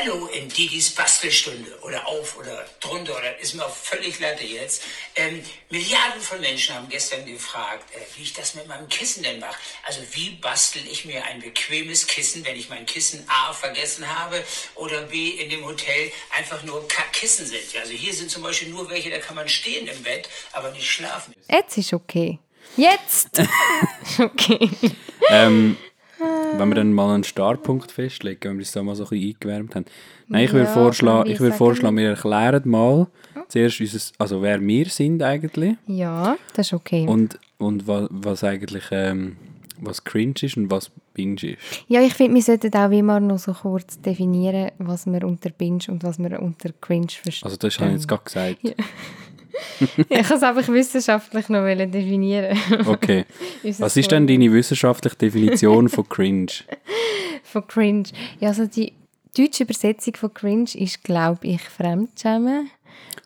Hallo in Didis Bastelstunde oder auf oder drunter oder ist mir auch völlig latte jetzt. Ähm, Milliarden von Menschen haben gestern gefragt, äh, wie ich das mit meinem Kissen denn mache. Also wie bastel ich mir ein bequemes Kissen, wenn ich mein Kissen A vergessen habe oder B in dem Hotel einfach nur Kissen sind. Also hier sind zum Beispiel nur welche, da kann man stehen im Bett, aber nicht schlafen. Jetzt ist okay. Jetzt! okay. Ähm, wenn wir dann mal einen Startpunkt festlegen, wenn wir uns da mal so ein bisschen eingewärmt haben. Nein, ich würde Ja, vorschlagen, ich würde vorschlagen, wir erklären mal zuerst, unser, also wer wir sind eigentlich Ja, das ist okay. und, und was, was eigentlich ähm, was cringe ist und was binge ist. Ja, ich finde, wir sollten auch immer noch so kurz definieren, was wir unter Binge und was wir unter Cringe verstehen. Also das habe ich jetzt gerade gesagt. ich kann es einfach wissenschaftlich noch definieren. Okay. Was ist denn deine wissenschaftliche Definition von cringe? Von Cringe. Ja, also die deutsche Übersetzung von Cringe ist, glaube ich, Fremdschämen.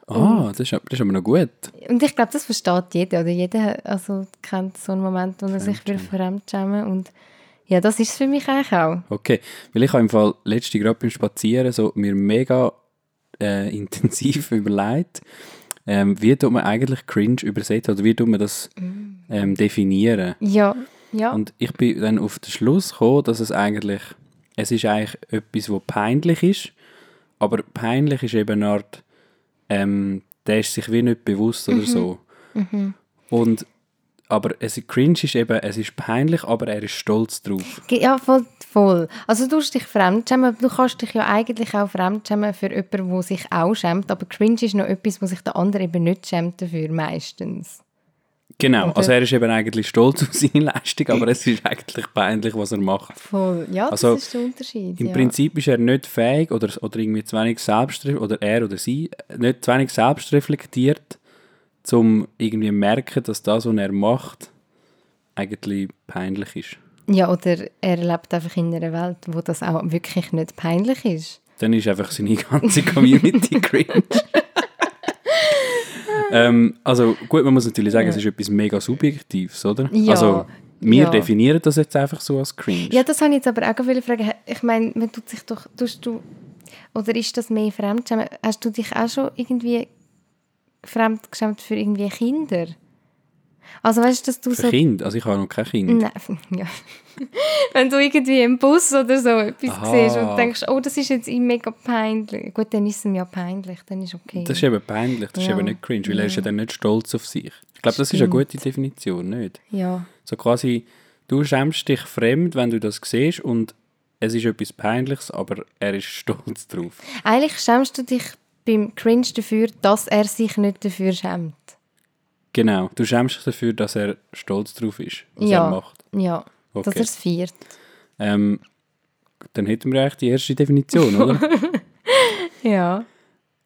Ah, das ist, das ist aber noch gut. Und ich glaube, das versteht jeder. Oder jeder also, kennt so einen Moment, wo er sich Fremdschämen Und ja, das ist es für mich eigentlich auch. Okay, weil ich habe im Fall letzte gerade beim Spazieren so mir mega äh, intensiv überlegt, ähm, wie tut man eigentlich cringe übersetzen oder wie tut man das ähm, definieren. Ja, ja. Und ich bin dann auf den Schluss gekommen, dass es eigentlich, es ist eigentlich etwas, was peinlich ist, aber peinlich ist eben eine Art, ähm, der ist sich wie nicht bewusst oder so. Und, aber es cringe ist eben, es ist peinlich, aber er ist stolz drauf. Ja, voll, voll. Also du dich fremdschämen, aber du kannst dich ja eigentlich auch fremdschämen für jemanden, der sich auch schämt, aber cringe ist noch etwas, wo sich der andere eben nicht schämt dafür, meistens. Genau, Oder? also er ist eben eigentlich stolz auf seine Leistung, aber es ist eigentlich peinlich, was er macht. Voll. Ja, Also, das ist der Unterschied. Im ja. Prinzip ist er nicht fähig oder, oder irgendwie zu wenig selbst oder er oder sie nicht zu wenig selbst reflektiert, um irgendwie zu merken, dass das, was er macht, eigentlich peinlich ist. Ja, oder er lebt einfach in einer Welt, wo das auch wirklich nicht peinlich ist. Dann ist einfach seine ganze Community cringe. ähm, also gut, man muss natürlich sagen, es ist etwas mega Subjektives, oder? Ja, Also wir ja. definieren das jetzt einfach so als cringe. Ja, das habe ich jetzt aber auch gerade fragen. Ich meine, man tut sich doch, tust du, oder ist das mehr Fremdschämen? Hast du dich auch schon irgendwie fremdgeschämt für irgendwie Kinder? Also weißt du, dass du Für so... Kind, also ich habe noch kein Kind. Nein, ja. Wenn du irgendwie im Bus oder so etwas Aha. siehst und denkst, oh, das ist jetzt ihm mega peinlich. Gut, dann ist es ihm ja peinlich, dann ist okay. Das ist eben peinlich, das Ja. ist eben nicht cringe, weil er ist ja dann nicht stolz auf sich. Ich glaube, das ist eine gute Definition, nicht? ja. So quasi, du schämst dich fremd, wenn du das siehst und es ist etwas Peinliches, aber er ist stolz drauf. Eigentlich schämst du dich beim Cringe dafür, dass er sich nicht dafür schämt. Genau, du schämst dich dafür, dass er stolz drauf ist, was ja. er macht. Ja, dass Okay. er es feiert. Ähm, dann hätten wir eigentlich die erste Definition, oder? Ja.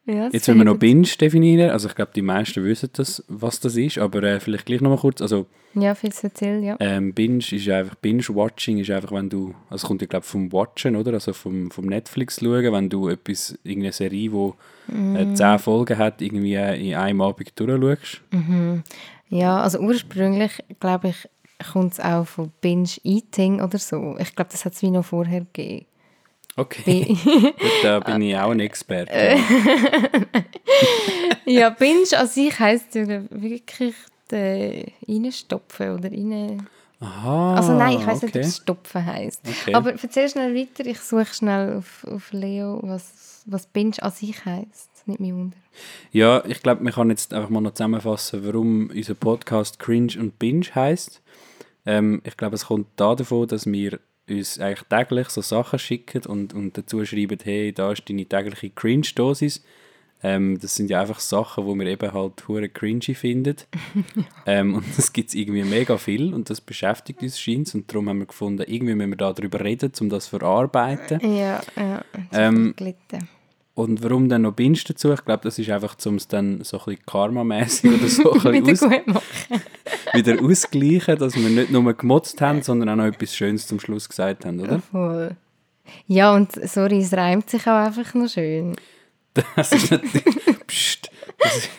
Ja Jetzt wenn wir noch Binge definieren, also ich glaube, die meisten wissen das, was das ist, aber äh, vielleicht gleich nochmal kurz, also Ja, viel zu erzählen, ja. Ähm, Binge ist einfach, Binge-Watching ist einfach, wenn du, also es kommt ja glaube vom Watchen, oder? Also vom, vom Netflix schauen, wenn du etwas, irgendeine Serie, die äh, zehn Folgen hat, irgendwie äh, in einem Abend durchschaust. Ja, also ursprünglich, glaube ich, kommt es auch von Binge-Eating oder so. Ich glaube, das hat es wie noch vorher gegeben. Okay, da bin ich auch ein Experte. Ja, Binge an sich heisst ja wirklich äh, reinstopfen oder rein... Aha, Also nein, ich weiß okay. nicht, ob es stopfen heisst. Okay. Aber erzähl schnell weiter, ich suche schnell auf, auf Leo, was, was Binge an sich heisst. Nicht mich wunder. Ja, ich glaube, man kann jetzt einfach mal noch zusammenfassen, warum unser Podcast Cringe und Binge heisst. Ähm, ich glaube, es kommt da davon, dass wir uns eigentlich täglich so Sachen schicken und, und dazu schreiben, hey, da ist deine tägliche Cringe-Dosis. Ähm, das sind ja einfach Sachen, wo wir eben halt hure cringy finden. ähm, und das gibt es irgendwie mega viel und das beschäftigt uns scheint und darum haben wir gefunden, irgendwie müssen wir da darüber reden, um das zu verarbeiten. Ja, ja. Ähm, gelitten. Und warum dann noch Binge dazu? Ich glaube, das ist einfach, um es dann so ein bisschen karmamäßig oder so ein bisschen Wieder aus, wieder ausgleichen, dass wir nicht nur gemotzt haben, sondern auch noch etwas Schönes zum Schluss gesagt haben, oder? Voll. Ja, und sorry, es reimt sich auch einfach noch schön. Das ist natürlich... Psst, das ist,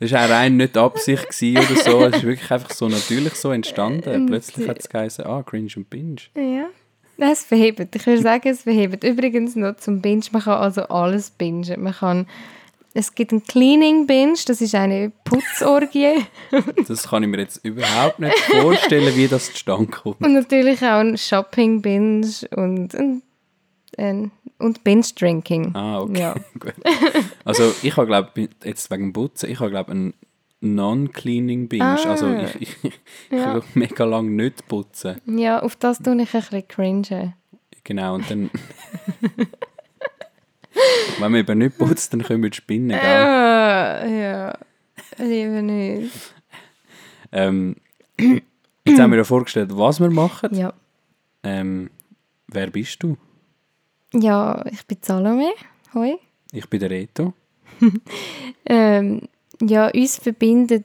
das war auch rein nicht Absicht oder so. Es ist wirklich einfach so natürlich so entstanden. Plötzlich hat es geheißen, ah, Cringe und Binge. Ja. Nein, es verhebt. Ich würde sagen, es verhebt. Übrigens noch zum Binge, man kann also alles bingen. Man kann, es gibt einen Cleaning Binge, das ist eine Putzorgie. Das kann ich mir jetzt überhaupt nicht vorstellen, wie das zustande kommt. Und natürlich auch ein Shopping Binge und, und, und, und Binge Drinking. Ah, okay. Ja. Gut. Also ich habe glaube jetzt wegen dem Putzen, ich habe glaube einen Non-Cleaning Binge. Ah. Also ich, ich, ich Ja. will mega lange nicht putzen. Ja, auf das tue ich ein bisschen cringe. Genau, und dann... Wenn man eben nicht putzt, dann können wir die Spinnen, gell? Ah, ja, lieber nicht. Ähm, jetzt haben wir ja vorgestellt, was wir machen. Ja. Ähm, wer bist du? ja, ich bin Salome. Hoi. Ich bin der Reto. Ähm, ja, uns verbindet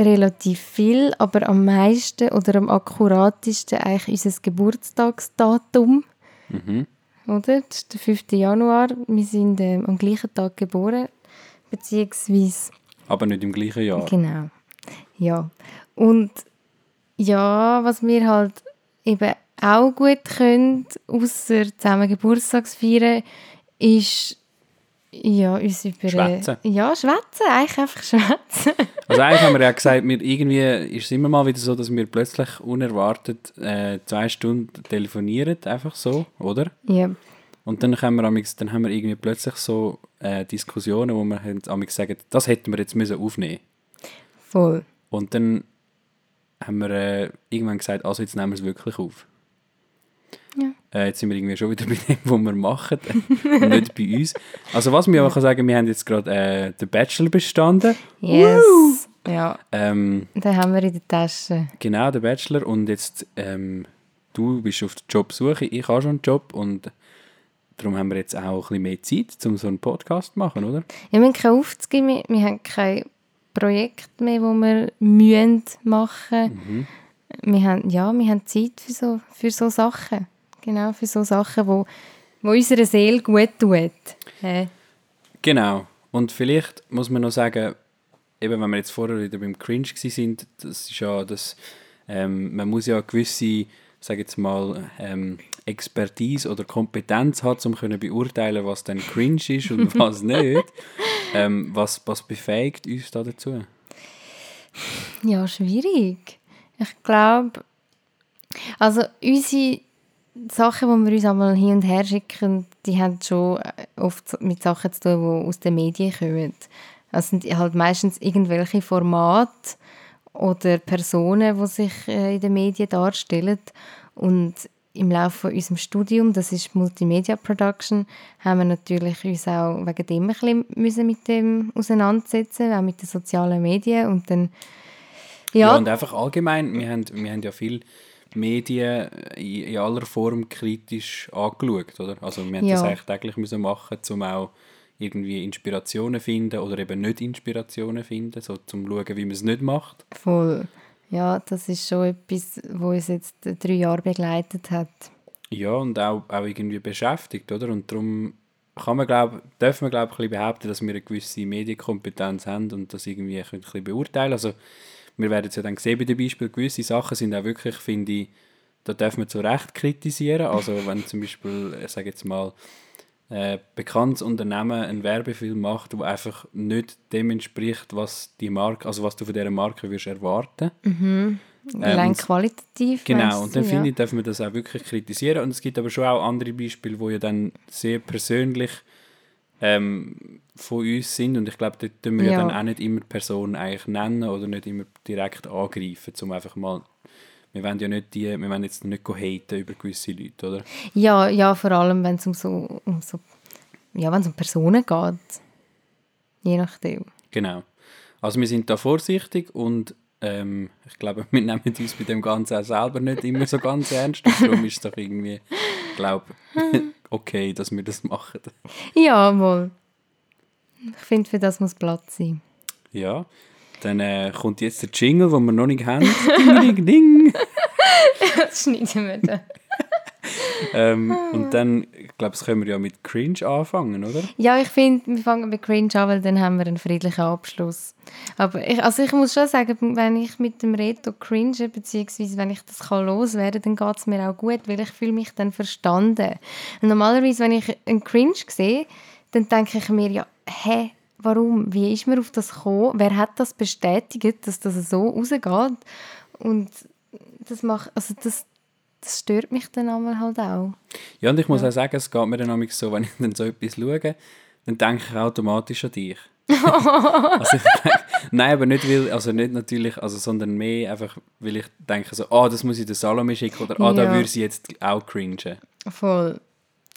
relativ viel, aber am meisten oder am akkuratesten eigentlich unser Geburtstagsdatum. Mhm. Oder? Das ist der 5. Januar. Wir sind ähm, am gleichen Tag geboren. Beziehungsweise, Aber nicht im gleichen Jahr. genau. Ja. Und ja, was wir halt eben auch gut können, außer zusammen Geburtstagsfeiern, ist ja, uns über... Schwätzen. Ja, schwätzen. Eigentlich einfach schwätzen. Also eigentlich haben wir ja gesagt, wir irgendwie ist es immer mal wieder so, dass wir plötzlich unerwartet äh, zwei Stunden telefonieren, einfach so, oder? ja. Und dann haben wir, dann haben wir irgendwie plötzlich so äh, Diskussionen, wo wir haben sagen, das hätten wir jetzt müssen aufnehmen Voll. Und dann haben wir äh, irgendwann gesagt, also jetzt nehmen wir es wirklich auf. Ja. Äh, jetzt sind wir irgendwie schon wieder bei dem, was wir machen und nicht bei uns. Also was wir aber kann sagen, wir haben jetzt gerade äh, den Bachelor bestanden. Yes. Ja, Ähm, den haben wir in der Tasche. Genau, der Bachelor. Und jetzt, ähm, du bist auf der Jobsuche, ich habe schon einen Job und darum haben wir jetzt auch ein bisschen mehr Zeit, um so einen Podcast zu machen, oder? Ja, wir haben keine Aufträge mehr, wir haben kein Projekt mehr, das wir müssen machen wir haben, Ja, wir haben Zeit für so, für so Sachen. Genau, für so Sachen, wo, wo unserer Seele gut tut. Hä? Genau. Und vielleicht muss man noch sagen, eben wenn wir jetzt vorher wieder beim Cringe sind, das ist ja das, ähm, man muss ja eine gewisse, sage jetzt mal, ähm, Expertise oder Kompetenz haben, um können beurteilen, was dann cringe ist und was nicht. Ähm, was, was befähigt uns da dazu? Ja, schwierig. Ich glaube, also unsere Sachen, die wir uns einmal hin und her schicken, die haben schon äh, oft mit Sachen zu tun, die aus den Medien kommen. Es sind halt meistens irgendwelche Formate oder Personen, die sich äh, in den Medien darstellen. Und im Laufe von unserem Studium, das ist Multimedia Production, haben wir natürlich uns auch wegen dem ein bisschen müssen mit dem auseinandersetzen, auch mit den sozialen Medien. Und dann, Ja, ja, und einfach allgemein, wir haben, wir haben ja viel Medien in, aller Form kritisch angeschaut, oder? Also wir haben Ja. das eigentlich täglich müssen machen, um auch irgendwie Inspirationen finden oder eben nicht Inspirationen finden, so zum schauen, wie man es nicht macht. Voll. Ja, das ist schon etwas, was uns jetzt drei Jahre begleitet hat. Ja, und auch, auch irgendwie beschäftigt, oder? Und darum kann man, glaub, dürfen wir, glaube ich, behaupten, dass wir eine gewisse Medienkompetenz haben und das irgendwie ein bisschen beurteilen. Also wir werden es ja dann sehen bei den Beispielen, gewisse Sachen sind auch wirklich, finde ich, da dürfen wir zu Recht kritisieren. Also wenn zum Beispiel, ich sage jetzt mal, äh, bekanntes Unternehmen einen Werbefilm macht, der einfach nicht dem entspricht, was die Marke, also was du von dieser Marke würdest erwarten. Allein und- qualitativ. Genau, und dann finde ja. ich, darf man das auch wirklich kritisieren. Und es gibt aber schon auch andere Beispiele, wo ja dann sehr persönlich ähm, von uns sind. Und ich glaube, dort tun wir ja. Ja. dann auch nicht immer die Person eigentlich nennen oder nicht immer direkt angreifen, um einfach mal... Wir wollen ja nicht die, wir wollen jetzt nicht haten über gewisse Leute, oder? Ja, ja, vor allem, wenn es um so, um so, ja, wenn es um Personen geht. Je nachdem. Genau. Also wir sind da vorsichtig und ähm, ich glaube, wir nehmen uns bei dem Ganzen auch selber nicht immer so ganz ernst. Und darum ist es doch irgendwie, ich glaube, okay, dass wir das machen. Ja, wohl. Ich finde, für das muss Platz sein. Ja, dann äh, kommt jetzt der Jingle, den wir noch nicht haben. ding, ding, ding. Das schneiden wir dann. ähm, und dann, ich glaube, das können wir ja mit Cringe anfangen, oder? Ja, ich finde, wir fangen mit Cringe an, weil dann haben wir einen friedlichen Abschluss. Aber ich, also ich muss schon sagen, wenn ich mit dem Reto cringe, beziehungsweise wenn ich das kann loswerden kann, dann geht es mir auch gut, weil ich fühle mich dann verstanden. Und normalerweise, wenn ich einen Cringe sehe, dann denke ich mir, ja, hä, warum? Wie ist man auf das gekommen? Wer hat das bestätigt, dass das so rausgeht? Und das macht, also das, das stört mich dann einmal halt auch. Ja, und ich muss ja. auch sagen, es geht mir dann auch so, wenn ich dann so etwas schaue, dann denke ich automatisch an dich. also denke, nein, aber nicht, weil, also nicht natürlich, also, sondern mehr einfach, weil ich denke so, ah, oh, das muss ich der Salome schicken oder ah, oh, ja. da würde sie jetzt auch cringen. Voll.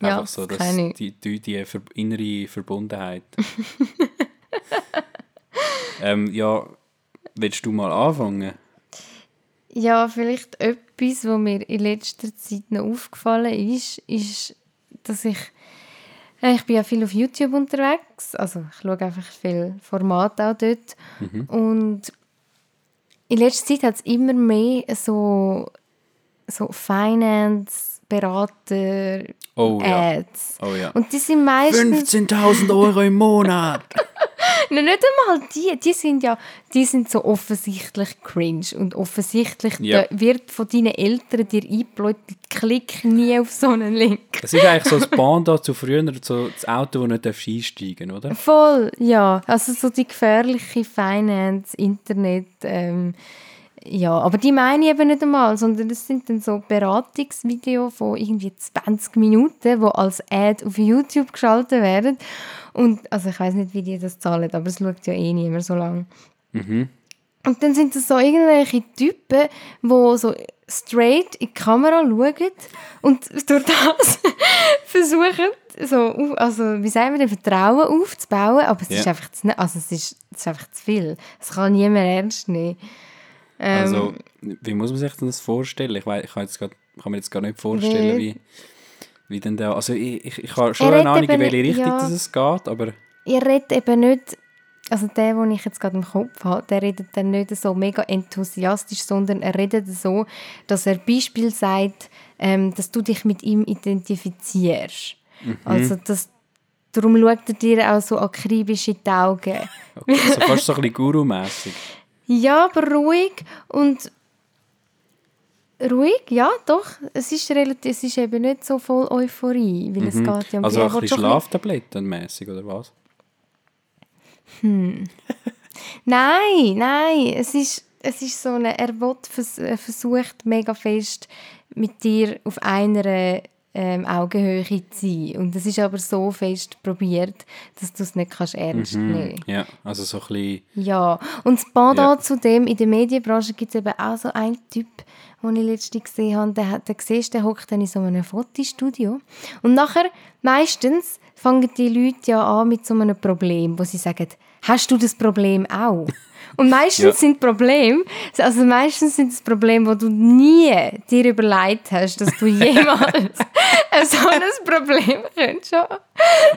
Einfach ja, so, dass die, die, die innere Verbundenheit. ähm, ja, willst du mal anfangen? Ja, vielleicht etwas, was mir in letzter Zeit noch aufgefallen ist, ist, dass ich äh, ich bin ja viel auf YouTube unterwegs, also ich schaue einfach viel Format auch dort mhm. und in letzter Zeit hat es immer mehr so, so Finance, Berater, oh, Ads. Ja. Oh, ja. Und die sind meistens... 15'000 Euro im Monat! Nein, nicht einmal die. Die sind ja die sind so offensichtlich cringe. Und offensichtlich ja. wird von deinen Eltern dir eingebläut, klick nie auf so einen Link. Das ist eigentlich so das Panda zu früher, so das Auto, das nicht einsteigen oder? Voll, ja. Also so die gefährliche Finance, Internet... Ähm, ja, aber die meine ich eben nicht einmal, sondern das sind dann so Beratungsvideos von irgendwie 20 Minuten, die als Ad auf YouTube geschaltet werden. Und also ich weiß nicht, wie die das zahlen, aber es schaut ja eh niemand so lange. Mhm. Und dann sind das so irgendwelche Typen, die so straight in die Kamera schauen und durch das versuchen, so, also, wie sagen wir, Vertrauen aufzubauen. Aber es, yeah. ist einfach zu, also es, ist, es ist einfach zu viel. Es kann niemand ernst nehmen. Ähm, also, wie muss man sich das vorstellen? Ich, weiß, ich kann, jetzt grad, kann mir jetzt gar nicht vorstellen, wie, wie denn da... Also ich, ich, ich habe schon eine Ahnung, in welche Richtung ja, es geht, aber... Ihr redet eben nicht... Also der, den ich jetzt gerade im Kopf habe, der redet dann nicht so mega enthusiastisch, sondern er redet so, dass er Beispiel sagt, ähm, dass du dich mit ihm identifizierst. Mhm. Also dass Darum schaut er dir auch so akribisch in die Augen. Okay, also fast so ein bisschen Guru-mässig. Ja, aber ruhig und ruhig, ja, doch. Es ist, relativ, es ist eben nicht so voll Euphorie, weil mhm. es geht ja um Also ein bisschen Schlaftablettenmäßig oder was? Hm. nein, nein, es ist, es ist so eine, er vers versucht mega fest mit dir auf einer ähm, Augenhöhe zu sein. Und das ist aber so fest probiert, dass du es nicht kannst ernst mhm. nehmen kannst. Ja, also so ein bisschen... Ja, und das Pendant ja. zu dem, in der Medienbranche gibt es eben auch so einen Typ, den ich letztens gesehen habe, der, der siehst, der hockt dann in so einem Fotostudio. Und nachher, meistens, fangen die Leute ja an mit so einem Problem, wo sie sagen, hast du das Problem auch? Und meistens ja. sind Probleme, also meistens sind es Probleme, wo du nie dir überlegt hast, dass du jemals so ein Problem könntest.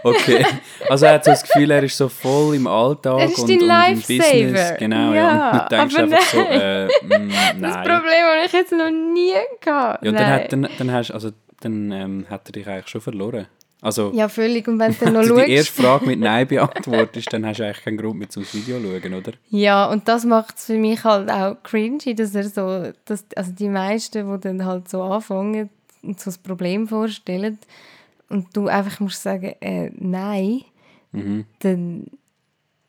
Okay, also er hat so das Gefühl, er ist so voll im Alltag er ist und, und im Business. Genau, ja. ja. Und du denkst einfach so, äh, mh, mm, nein. Das Problem habe ich jetzt noch nie gehabt. Ja, dann, hat, dann, dann, hast, also, dann ähm, hat er dich eigentlich schon verloren. Also, ja, völlig. Und wenn du dann noch schaust... die erste Frage mit Nein beantwortest, dann hast du eigentlich keinen Grund mehr zum Video zu schauen, oder? Ja, und das macht es für mich halt auch cringy, dass er so... Dass, also die meisten, die dann halt so anfangen und so das Problem vorstellen und du einfach musst sagen, äh, nein, mhm. dann...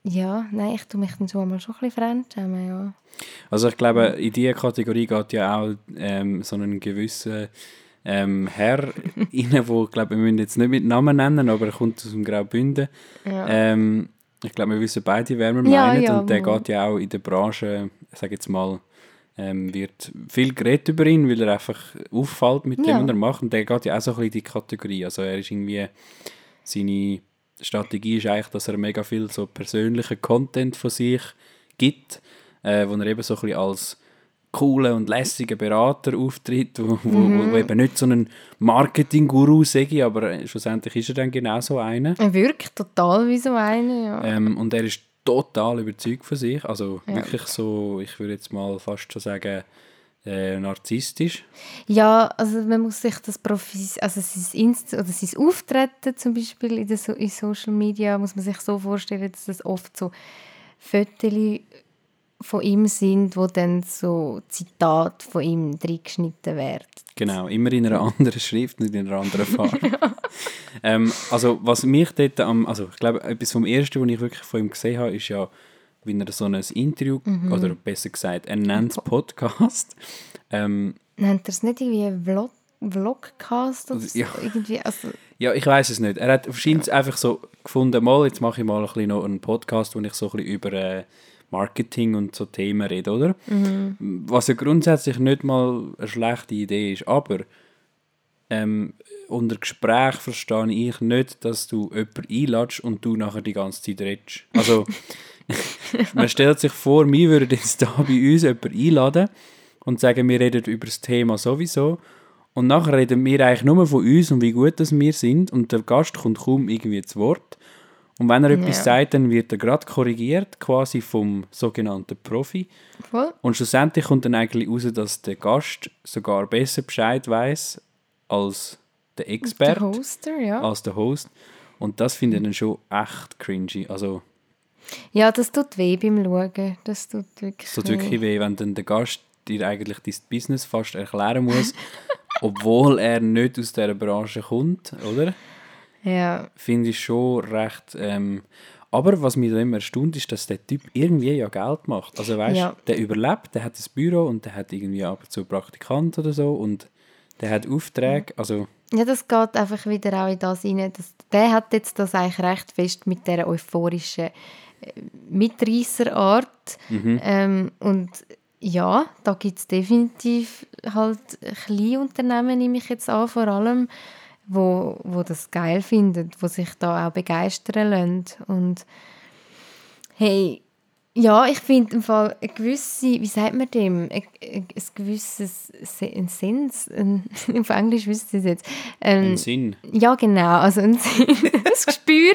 Ja, nein, ich tue mich dann schon mal schon ein bisschen fremdschämen, ja. Also ich glaube, in diese Kategorie geht ja auch ähm, so einen gewissen ähm, Herr rein, wo, glaube wir müssen jetzt nicht mit Namen nennen, aber er kommt aus dem Graubünden. Ja. Ähm, ich glaube, wir wissen beide, wer wir ja, meinen. Ja, und der geht ja auch in der Branche, ich sage jetzt mal, ähm, wird viel geredet über ihn, weil er einfach auffällt mit dem, was er macht. Und der geht ja auch so ein bisschen in die Kategorie. Also er ist irgendwie, seine Strategie ist eigentlich, dass er mega viel so persönlichen Content von sich gibt, äh, wo er eben so ein bisschen als coolen und lässigen Berater auftritt, wo, wo, mhm. wo eben nicht so ein Marketing-Guru sage, aber schlussendlich ist er dann genau so einer. Er wirkt total wie so einer, ja. Ähm, und er ist total überzeugt von sich, also ja. wirklich so, ich würde jetzt mal fast schon sagen, äh, narzisstisch. Ja, also man muss sich das Profis, also sein, Inst oder sein Auftreten zum Beispiel in, so in Social Media, muss man sich so vorstellen, dass das oft so Fotos von ihm sind, wo dann so Zitat von ihm reingeschnitten werden. Genau, immer in einer anderen Schrift und in einer anderen Farbe. ähm, also was mich dort am, also ich glaube, etwas vom Ersten, was ich wirklich von ihm gesehen habe, ist ja, wie er so ein Interview, Mhm. oder besser gesagt, er nennt es Podcast. Ähm, Nennt er es nicht irgendwie Vlog, Vlogcast oder so? Ja. Irgendwie, also, ja, ich weiß es nicht. Er hat wahrscheinlich einfach so gefunden, mal, jetzt mache ich mal ein bisschen noch einen Podcast, wo ich so ein bisschen über äh, Marketing und so Themen rede, oder? Was ja grundsätzlich nicht mal eine schlechte Idee ist, aber ähm, unter Gespräch verstehe ich nicht, dass du jemanden einladest und du nachher die ganze Zeit redest. Also, man stellt sich vor, wir würden jetzt da bei uns jemanden einladen und sagen, wir reden über das Thema sowieso und nachher reden wir eigentlich nur von uns und wie gut das wir sind und der Gast kommt kaum irgendwie zu Wort. Und wenn er etwas Ja. sagt, dann wird er gerade korrigiert, quasi vom sogenannten Profi. voll. Und schlussendlich kommt dann eigentlich raus, dass der Gast sogar besser Bescheid weiß als der Experte, Der Hoster, ja. als der Host. Und das finde ich dann schon echt cringy. Also, Ja, das tut weh beim Schauen. Das tut wirklich es tut wirklich weh, wenn dann der Gast dir eigentlich dein Business fast erklären muss, obwohl er nicht aus dieser Branche kommt, oder? Ja, Finde ich schon recht. Ähm, aber was mich da immer erstaunt, ist, dass der Typ irgendwie ja Geld macht. Also weißt Ja. der überlebt, der hat ein Büro und der hat irgendwie ab und zu Praktikant oder so und der hat Aufträge. Also, Ja, das geht einfach wieder auch in das rein. Dass, der hat jetzt das eigentlich recht fest mit dieser euphorischen äh, Mitreisserart. Ähm, und ja, da gibt es definitiv halt Kleinunternehmen, nehme ich jetzt an, vor allem, wo, wo das geil finden, wo sich da auch begeistern lassen. Und hey, ja, ich finde im Fall eine gewisse, wie sagt man dem, ein, ein gewisses Se- ein Sens, ein, auf Englisch wüsste ich es jetzt. Ähm, ein Sinn. ja, genau, also ein, ein Gespür,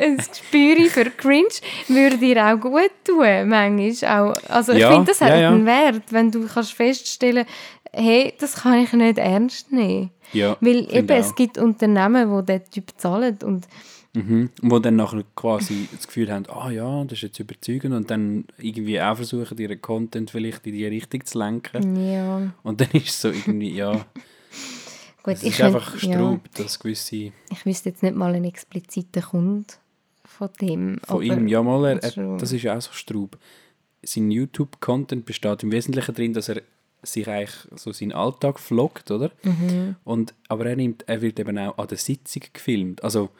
ein Gespür für Cringe würde dir auch gut tun, manchmal auch. Also ich Ja, finde, das hat ja, ja. einen Wert, wenn du kannst feststellen hey, das kann ich nicht ernst nehmen. Ja, Weil eben, auch. es gibt Unternehmen, die diesen Typ zahlen und Mhm. Wo dann nachher quasi das Gefühl haben, ah ja, das ist jetzt überzeugend und dann irgendwie auch versuchen, ihren Content vielleicht in die Richtung zu lenken. ja, Und dann ist es so irgendwie, ja, gut, es ich ist könnt- einfach ja, Straub, dass gewisse ich wüsste jetzt nicht mal einen expliziten Kunden von dem. von ihm, ja mal, er, er, schon. das ist ja auch so Straub. Sein YouTube-Content besteht im Wesentlichen darin, dass er sich eigentlich so seinen Alltag vloggt, oder? Mhm. Und, aber er, nimmt, er wird eben auch an der Sitzung gefilmt. Also,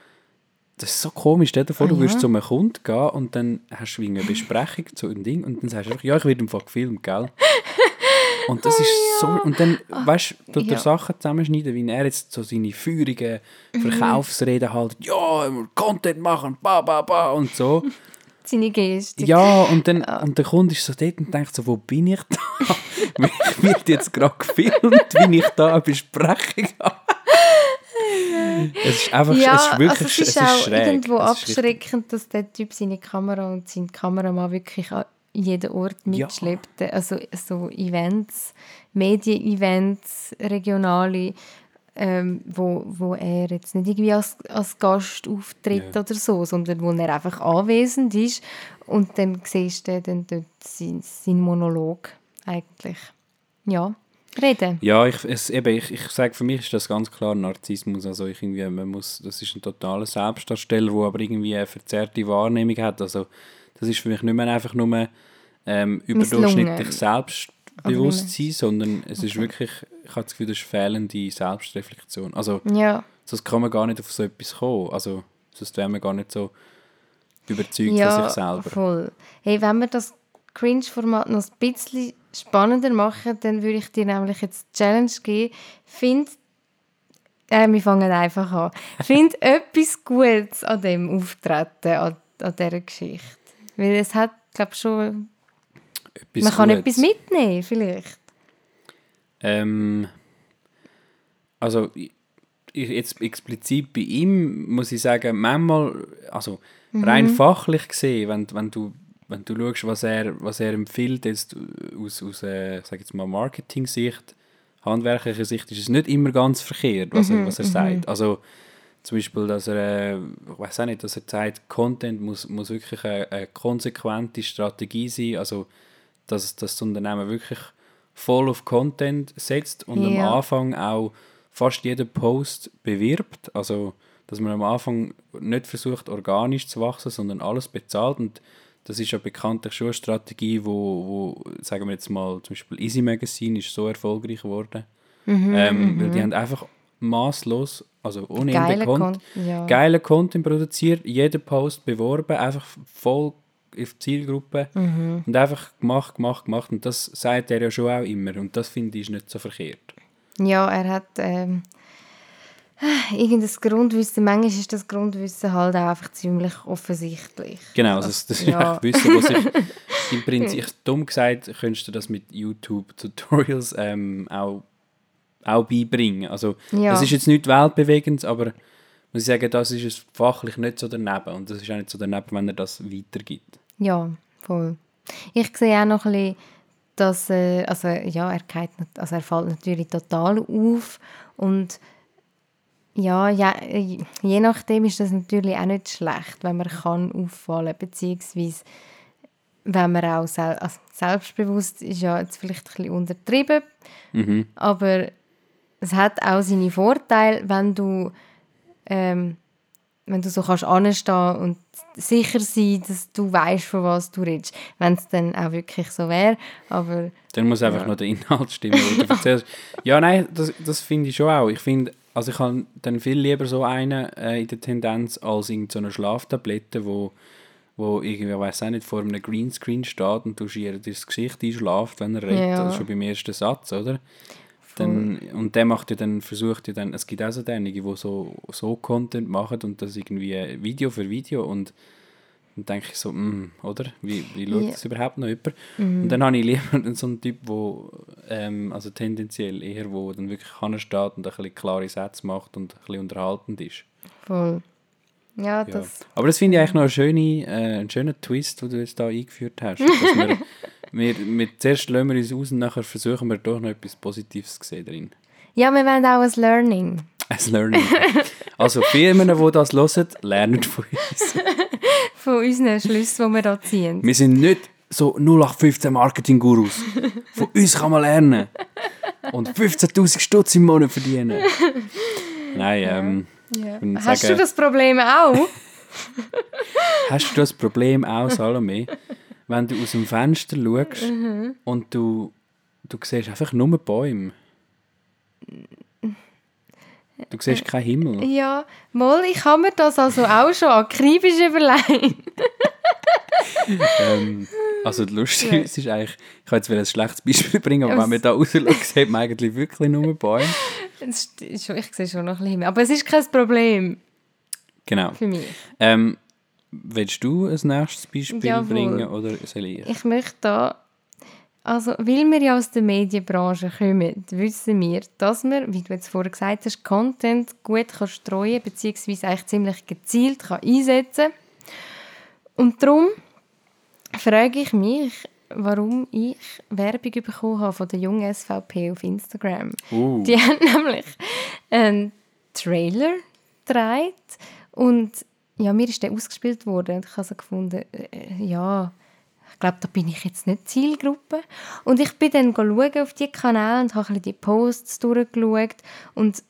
das ist so komisch. Stell dir vor, Ah, du würdest ja. zu einem Kunden gehen und dann hast du eine Besprechung zu einem Ding und dann sagst du einfach, ja, ich werde im Fall gefilmt, gell? Und das ist so... Und dann, weißt du, Ah, ja. Sachen zusammenschneiden, wie er jetzt so seine feurigen Mhm. Verkaufsreden halt, ja, Content machen, ba, ba, ba und so. Seine Gestik. Ja, und, dann, und der Kunde ist so dort und denkt so, wo bin ich da? Ich wird jetzt gerade gefilmt, wie ich da eine Besprechung habe. es ist einfach, Ja, es ist wirklich also es ist es ist auch schräg. irgendwo Es abschreckend, dass der Typ seine Kamera und sein Kameramann wirklich an jeden Ort Ja. mitschleppt. Also so Events, Medien-Events, regionale, ähm, wo, wo er jetzt nicht irgendwie als, als Gast auftritt Ja. oder so, sondern wo er einfach anwesend ist und dann siehst du dann dort sein, sein Monolog eigentlich. Ja, reden. Ja, ich, es, eben, ich, ich sage, für mich ist das ganz klar Narzissmus. Also ich irgendwie, man muss, das ist ein totaler Selbstdarsteller, der aber irgendwie eine verzerrte Wahrnehmung hat. Also das ist für mich nicht mehr einfach nur ähm, überdurchschnittlich selbstbewusst sein, sondern es ist wirklich, ich habe das Gefühl, das ist fehlende Selbstreflexion. Also Ja, sonst kann man gar nicht auf so etwas kommen. Also sonst wäre man gar nicht so überzeugt ja, von sich selber. voll. Hey, wenn wir das Cringe-Format noch ein bisschen spannender machen, dann würde ich dir nämlich jetzt die Challenge geben. Find, äh, wir fangen einfach an. Find etwas Gutes an dem Auftreten, an, an dieser Geschichte. Weil es hat, glaube schon, Etwas man kann Gutes. etwas mitnehmen, vielleicht. Ähm, also ich, ich- jetzt explizit bei ihm muss ich sagen, manchmal, also rein Mhm. fachlich gesehen, wenn, wenn du wenn du schaust, was er, was er empfiehlt, jetzt aus, aus äh, sag jetzt mal Marketing-Sicht, handwerklicher Sicht, ist es nicht immer ganz verkehrt, was er, was er sagt. Also zum Beispiel, dass er, äh, ich weiß auch nicht, dass er sagt, Content muss, muss wirklich eine, eine konsequente Strategie sein, also dass, dass das Unternehmen wirklich voll auf Content setzt und Ja. am Anfang auch fast jeden Post bewirbt, also dass man am Anfang nicht versucht, organisch zu wachsen, sondern alles bezahlt und das ist ja bekanntlich schon eine Strategie, wo, wo sagen wir jetzt mal, zum Beispiel Easy Magazine ist so erfolgreich geworden, Mhm, ähm, weil die haben einfach maßlos, also ohne Ende Geile Content, Con ja. geilen Content produziert, jeden Post beworben, einfach voll auf die Zielgruppe Mhm. und einfach gemacht, gemacht, gemacht und das sagt er ja schon auch immer und das finde ich ist nicht so verkehrt. Ja, er hat ähm, irgendein Grundwissen. Manchmal ist das Grundwissen halt auch einfach ziemlich offensichtlich. Genau, also das, das ist ja. echt Wissen, was ich im Prinzip, dumm gesagt, könntest du das mit YouTube-Tutorials ähm, auch, auch beibringen. Also Ja. das ist jetzt nicht weltbewegend, aber muss ich sagen, das ist es fachlich nicht so daneben und das ist auch nicht so daneben, wenn er das weitergibt. Ja, voll. Ich sehe auch noch ein bisschen, dass, äh, also ja, er, geht, also er fällt natürlich total auf und ja, ja, je nachdem ist das natürlich auch nicht schlecht, wenn man kann auffallen, beziehungsweise wenn man auch sel also selbstbewusst ist ja jetzt vielleicht ein bisschen untertrieben, aber es hat auch seine Vorteile, wenn du ähm, wenn du so kannst anstehen und sicher sein, dass du weißt, von was du redest, wenn es dann auch wirklich so wäre, aber Dann muss einfach noch der Inhalt stimmen, du erzählst. Ja, nein, das, das finde ich schon auch. Ich finde, also ich habe dann viel lieber so einen äh, in der Tendenz als irgendeine so Schlaftablette, wo, wo irgendwie, weiß auch nicht, vor einem Greenscreen steht und du ihr das Gesicht einschlaft, wenn er redet, Ja. also schon beim ersten Satz, oder? Dann, und der macht ja dann, versucht ja dann, es gibt auch so einige, die so, so Content machen und das irgendwie Video für Video und dann denke ich so, mm, oder? Wie, wie schaut Ja. das überhaupt noch jemand? Und dann habe ich lieber so einen Typ, wo ähm, also tendenziell eher, wo dann wirklich steht und ein bisschen klare Sätze macht und ein bisschen unterhaltend ist. voll. Ja, Ja. das, Aber das finde ich eigentlich noch einen schönen, äh, einen schönen Twist, den du jetzt da eingeführt hast. Dass wir, wir, wir, zuerst lassen wir uns aus und nachher versuchen wir doch noch etwas Positives zu sehen drin. ja, wir wollen auch ein Learning. Ein Learning. Also Firmen, die das hören, lernen von uns. Von unseren Schlüssen, die wir da ziehen. Wir sind nicht so 0815 Marketing-Gurus. Von uns kann man lernen. Und 15'000 Stutz im Monat verdienen. Nein, ähm, Ja. Hast sagen- du das Problem auch? hast du das Problem auch, Salome, wenn du aus dem Fenster schaust und du, du siehst einfach nur Bäume? Du siehst keinen Himmel. ja, mal, ich habe mir das also auch schon akribisch überlegt. Ähm, also lustig es ist eigentlich, ich kann jetzt wieder ein schlechtes Beispiel bringen, aber wenn man da raus schaut, sieht man eigentlich wirklich nur Bäume. Ich sehe schon noch ein bisschen Himmel. Aber es ist kein Problem Genau. für mich. Ähm, willst du ein nächstes Beispiel Jawohl. bringen oder soll ich? Ich möchte da, also weil wir ja aus der Medienbranche kommen, wissen wir, dass man, wie du jetzt vorher gesagt hast, Content gut kann streuen beziehungsweise eigentlich ziemlich gezielt kann einsetzen. Und darum frage ich mich, warum ich Werbung bekommen habe von der jungen SVP auf Instagram. Uh, Die haben nämlich einen Trailer gedreht und ja, mir ist der ausgespielt worden und ich habe so gefunden, äh, ja, ich glaube, da bin ich jetzt nicht Zielgruppe. Und ich bin dann schauen auf die Kanäle und habe die Posts durchgeschaut und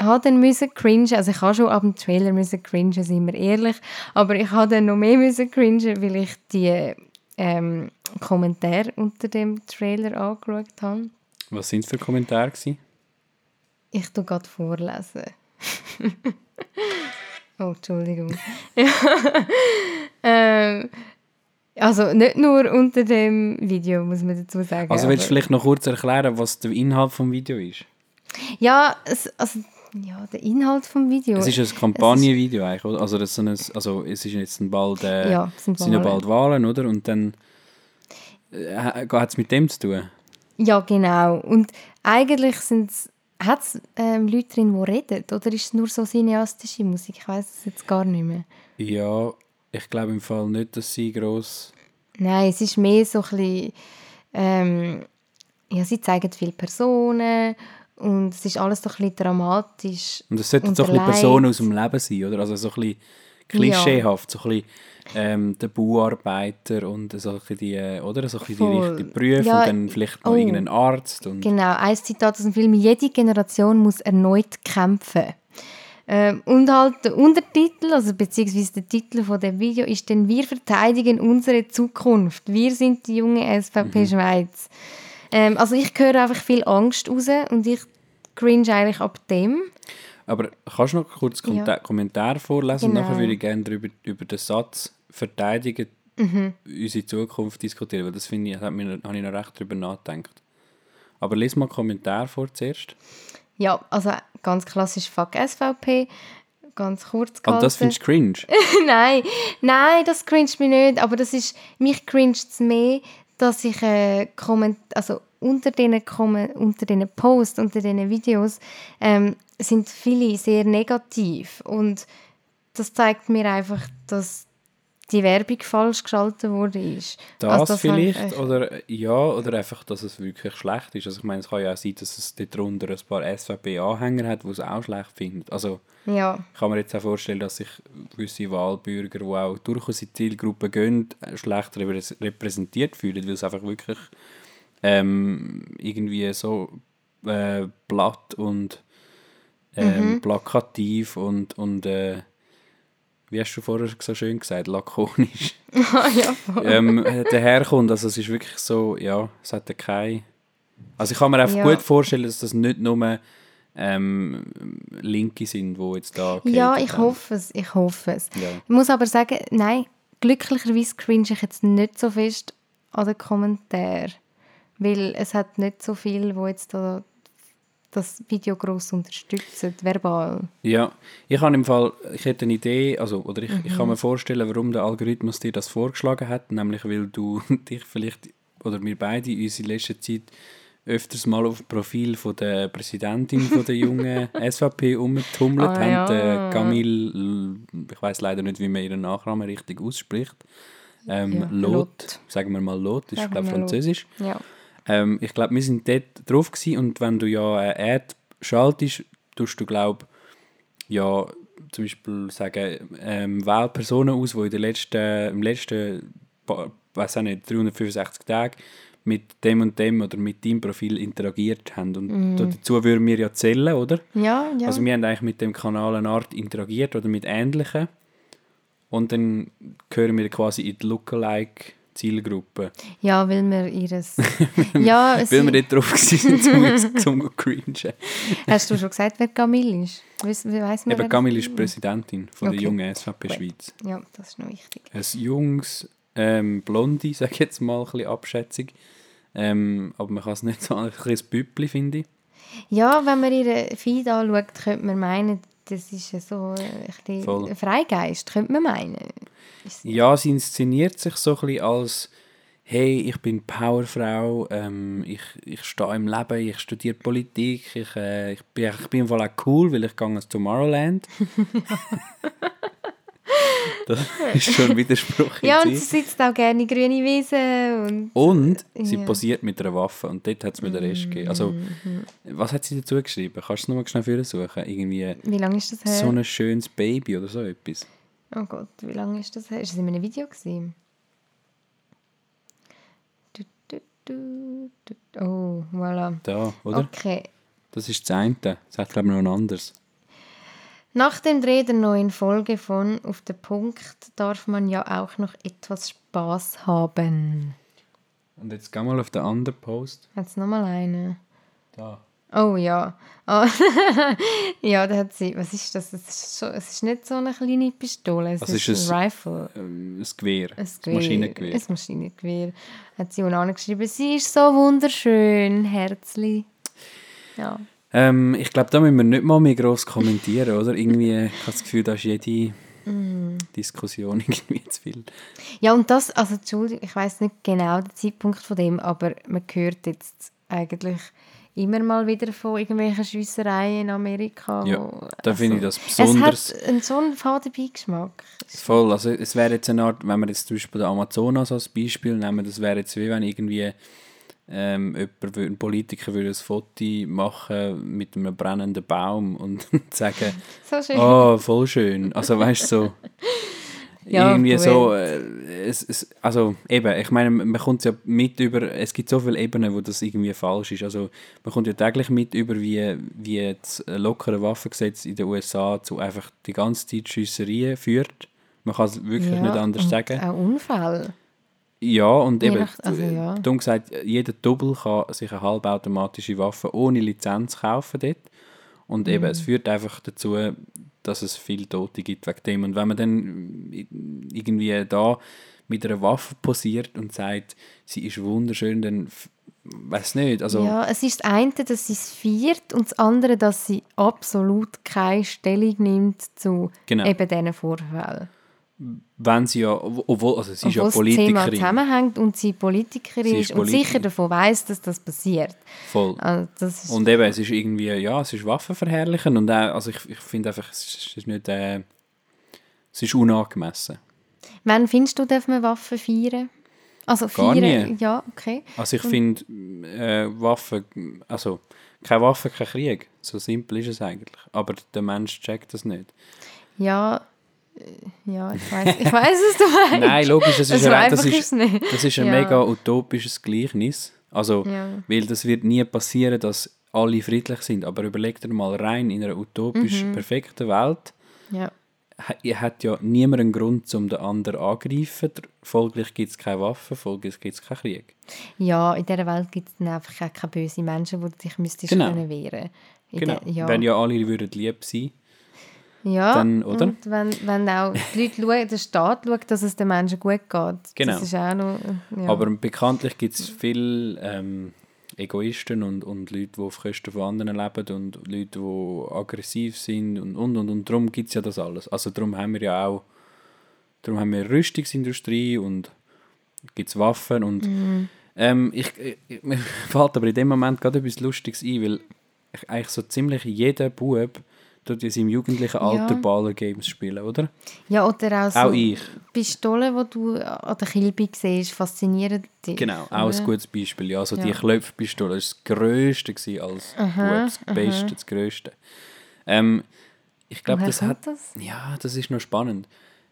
habe dann müssen cringen, also ich habe schon ab dem Trailer müssen cringen, sind wir ehrlich, aber ich habe dann noch mehr müssen cringen, weil ich die ähm, Kommentare unter dem Trailer angeschaut habe. was sind es für Kommentare gewesen? Ich tu gerade vorlesen. oh, Entschuldigung. ja. ähm, also nicht nur unter dem Video, muss man dazu sagen. Also willst du vielleicht noch kurz erklären, was der Inhalt vom Video ist? Ja, es, also, ja, der Inhalt vom Video. Es ist ein Kampagnenvideo eigentlich, oder? Also, das so ein, also es ist jetzt bald, äh, Ja, sind sind ja bald Wahlen, oder? Und dann äh, hat es mit dem zu tun? Ja, genau. Und eigentlich sind es hat es ähm, Leute drin, die reden? Oder ist es nur so cineastische Musik? Ich weiß es jetzt gar nicht mehr. Ja, ich glaube im Fall nicht, dass sie gross Nein, es ist mehr so ein bisschen, ähm, ja, sie zeigen viele Personen und es ist alles so ein bisschen dramatisch. Und es sollten so ein bisschen. Personen aus dem Leben sein, oder? Also so ein bisschen klischeehaft, so ein bisschen ähm, der Bauarbeiter und so ein bisschen die, äh, oder? So ein die, die Berufe Ja, und dann vielleicht noch oh. irgendein Arzt. Und Genau, ein Zitat aus dem Film. Jede Generation muss erneut kämpfen. Ähm, und halt der Untertitel, also beziehungsweise der Titel von dem Video ist dann «Wir verteidigen unsere Zukunft. Wir sind die junge SVP Schweiz». Ähm, also ich höre einfach viel Angst raus und ich cringe eigentlich ab dem. Aber kannst du noch kurz Ja. Konta- Kommentar vorlesen? Genau. Nachher würde ich gerne darüber, über den Satz «verteidigen Mhm. unsere Zukunft» diskutieren, weil das finde ich, habe ich noch recht darüber nachgedacht. Aber lies mal Kommentar vor zuerst. Ja, also ganz klassisch «Fuck SVP», ganz kurz Und gehalten. Ah, das findest du cringe? nein, nein, das cringet mich nicht. Aber das ist, mich cringet es mehr, dass ich äh, komment also unter diesen Kommen- unter diesen Posts, unter diesen Videos ähm, sind viele sehr negativ und das zeigt mir einfach, dass die Werbung falsch geschaltet wurde ist. Das, Also das habe ich vielleicht, echt- oder ja, oder einfach, dass es wirklich schlecht ist. Also ich meine, es kann ja auch sein, dass es dort drunter ein paar SVP-Anhänger hat, die es auch schlecht finden. Also Ja, ich kann mir jetzt auch vorstellen, dass sich gewisse Wahlbürger, die auch durchaus in die Zielgruppe gehen, äh, schlecht repräs- repräsentiert fühlen, weil es einfach wirklich ähm, irgendwie so äh, platt und ähm, Mhm. plakativ und, und äh, wie hast du vorher so schön gesagt, lakonisch ja voll. ähm, daherkommt. Also es ist wirklich so, ja, es hat ja keine... Also ich kann mir einfach Ja. gut vorstellen, dass das nicht nur ähm, Linke sind, die jetzt da Ja, ich haben. hoffe es, ich hoffe es. Ja. Ich muss aber sagen, nein, glücklicherweise cringe ich jetzt nicht so fest an den Kommentaren, weil es hat nicht so viel, wo jetzt da das Video gross unterstützen, verbal. Ja, ich habe im Fall, ich hätte eine Idee, also, oder ich, ich Mhm. kann mir vorstellen, warum der Algorithmus dir das vorgeschlagen hat, nämlich weil du dich vielleicht, oder wir beide in unserer letzten Zeit öfters mal auf dem Profil von der Präsidentin von der jungen SVP umgetummelt Ah, haben, ja. Camille, ich weiß leider nicht, wie man ihren Nachnamen richtig ausspricht, ähm, Ja, Lot, sagen wir mal Lot, ist glaube. Französisch. Ja. Ähm, ich glaube, wir sind dort drauf gewesen und wenn du ja eine Ad schaltest, tust du glaube ja zum Beispiel sagen, ähm, wähl Personen aus, die in den letzten, im letzten, weiß auch nicht, 365 Tagen mit dem und dem oder mit deinem Profil interagiert haben. Und dazu würden wir ja zählen, oder? Ja, ja. Also wir haben eigentlich mit dem Kanal eine Art interagiert oder mit ähnlichen. Und dann gehören wir quasi in die Lookalike-Zielgruppe. ja, weil wir ihres... ja, Weil wir dort drauf waren, zum, zum cringen. Hast du schon gesagt, wer Camille ist? Weiss, weiss man, Eben, Camille ist Präsidentin von der Okay. jungen SVP Gut. Schweiz. Ja, das ist noch wichtig. Ein junges, ähm, Blondie, sage ich jetzt mal, ein bisschen abschätzig. Ähm, aber man kann es nicht so, ein bisschen Büppli, finde ich. Ja, wenn man ihren Feed anschaut, könnte man meinen, das ist so ein Voll. Freigeist, könnte man meinen. Ja, sie inszeniert sich so ein bisschen als «Hey, ich bin Powerfrau, ähm, ich, ich stehe im Leben, ich studiere Politik, ich, äh, ich, bin, ich bin im Fall auch cool, weil ich gehe ins Tomorrowland.» Das ist schon ein Widerspruch Ja, und sie sitzt auch gerne in grüne Wiese und Und sie Ja. posiert mit einer Waffe und dort hat es mir den Rest gegeben. Also, Mhm. was hat sie dazu geschrieben? Kannst du es nochmal schnell für suchen? Irgendwie wie lange ist das her? so ein schönes Baby oder so etwas. Oh Gott, wie lange ist das her? Ist das in einem Video du. Oh, voilà. Da, oder? Okay. Das ist das eine. Das hat, glaube ich, noch ein anderes. Nach dem Dreh der neuen Folge von Auf den Punkt darf man ja auch noch etwas Spaß haben. Und jetzt geh mal auf den anderen Post. Es nochmal eine? Da. Oh ja. Oh. ja, da hat sie. Was ist das? Es ist, schon, es ist nicht so eine kleine Pistole. Es Was ist, ist ein? Rifle. Ähm, ein Gewehr. Ein Ein Maschinengewehr. Ein Maschinengewehr. Hat sie unten geschrieben. Sie ist so wunderschön. Herzli. Ja. Ähm, ich glaube, da müssen wir nicht mal mehr gross kommentieren, oder? Irgendwie, ich habe das Gefühl, da ist jede Mm. Diskussion irgendwie zu viel. Ja, und das, also Entschuldigung, ich weiß nicht genau den Zeitpunkt von dem, aber man hört jetzt eigentlich immer mal wieder von irgendwelchen Schiessereien in Amerika. Ja, wo, da finde ich das Es besonders hat einen so einen faden Beigeschmack. voll. Also es wäre jetzt eine Art, wenn wir jetzt zum Beispiel den Amazonas als Beispiel nehmen, das wäre jetzt wie wenn irgendwie ähm, jemand, ein Politiker würde ein Foto machen mit einem brennenden Baum und sagen, So oh, voll schön. Also weißt du, so Ja, irgendwie gut. so, äh, es, es, also eben, ich meine, man kommt ja mit über, es gibt so viele Ebenen, wo das irgendwie falsch ist. Also man kommt ja täglich mit über, wie, wie das lockere Waffengesetz in den USA zu einfach die ganze Zeit Schiesserien führt. Man kann es wirklich Ja, nicht anders sagen. Auch Unfall. Ja, und eben, nach- also ja. dumm gesagt, jeder Double kann sich eine halbautomatische Waffe ohne Lizenz kaufen dort. Und eben, Mhm. es führt einfach dazu, dass es viele Tote gibt wegen dem. Und wenn man dann irgendwie da mit einer Waffe posiert und sagt, sie ist wunderschön, dann weiß nicht. Also, ja, es ist das eine, dass sie es feiert und das andere, dass sie absolut keine Stellung nimmt zu Genau. eben diesen Vorfällen. Wenn sie ja, obwohl, also sie ist ja Obwohl das Thema Politikerin. zusammenhängt und sie Politikerin Sie ist, ist und sicher Politikerin. davon weiß, dass das passiert. Voll. Also das ist, Und eben, es ist irgendwie, ja, es ist Waffenverherrlichen und auch, also ich, ich finde einfach, es ist, nicht, äh, es ist unangemessen. Wann findest du, darf man Waffen feiern? Also Gar feiern, nie. ja, okay. Also ich finde, äh, Waffen, also keine Waffe, kein Krieg. So simpel ist es eigentlich. Aber der Mensch checkt das nicht. Ja, ja, ich weiß, ich weiß, was du meinst. Nein, logisch, das ist, so ein, das ist, es das ist ein Ja. mega utopisches Gleichnis. Also, Ja. weil das wird nie passieren, dass alle friedlich sind. Aber überleg dir mal rein, in einer utopisch Mhm. perfekten Welt Ja. hat ja niemand einen Grund, um den anderen angreifen. Folglich gibt es keine Waffen, folglich gibt es keinen Krieg. ja, in dieser Welt gibt es dann einfach keine bösen Menschen, die dich müsstest Genau. wehren in Genau. ja. Wenn ja alle würden lieb sein ja, dann, oder? Und wenn, wenn auch die Leute schauen, der Staat schaut, dass es den Menschen gut geht. Genau. Das ist auch noch... Ja. Aber bekanntlich gibt es viele ähm, Egoisten und, und Leute, die auf Kosten von anderen leben und Leute, die aggressiv sind und und und. Und darum gibt es ja das alles. Also darum haben wir ja auch darum haben wir Rüstungsindustrie und gibt es Waffen und Mhm. ähm, ich, ich, mir fällt aber in dem Moment gerade etwas Lustiges ein, weil ich, eigentlich so ziemlich jeder Bub tut in seinem jugendlichen Alter Ja. Baller-Games spielen, oder? ja, oder auch so Auch ich. Pistolen, die du an der Kilbe siehst, faszinieren dich. Genau, auch ein oder? gutes Beispiel. Ja, also die Ja. Klopfpistole war das Größte als Aha, Bub, das Beste, das Größte. Ähm, ich glaube, das hat... das? Ja, das ist noch spannend.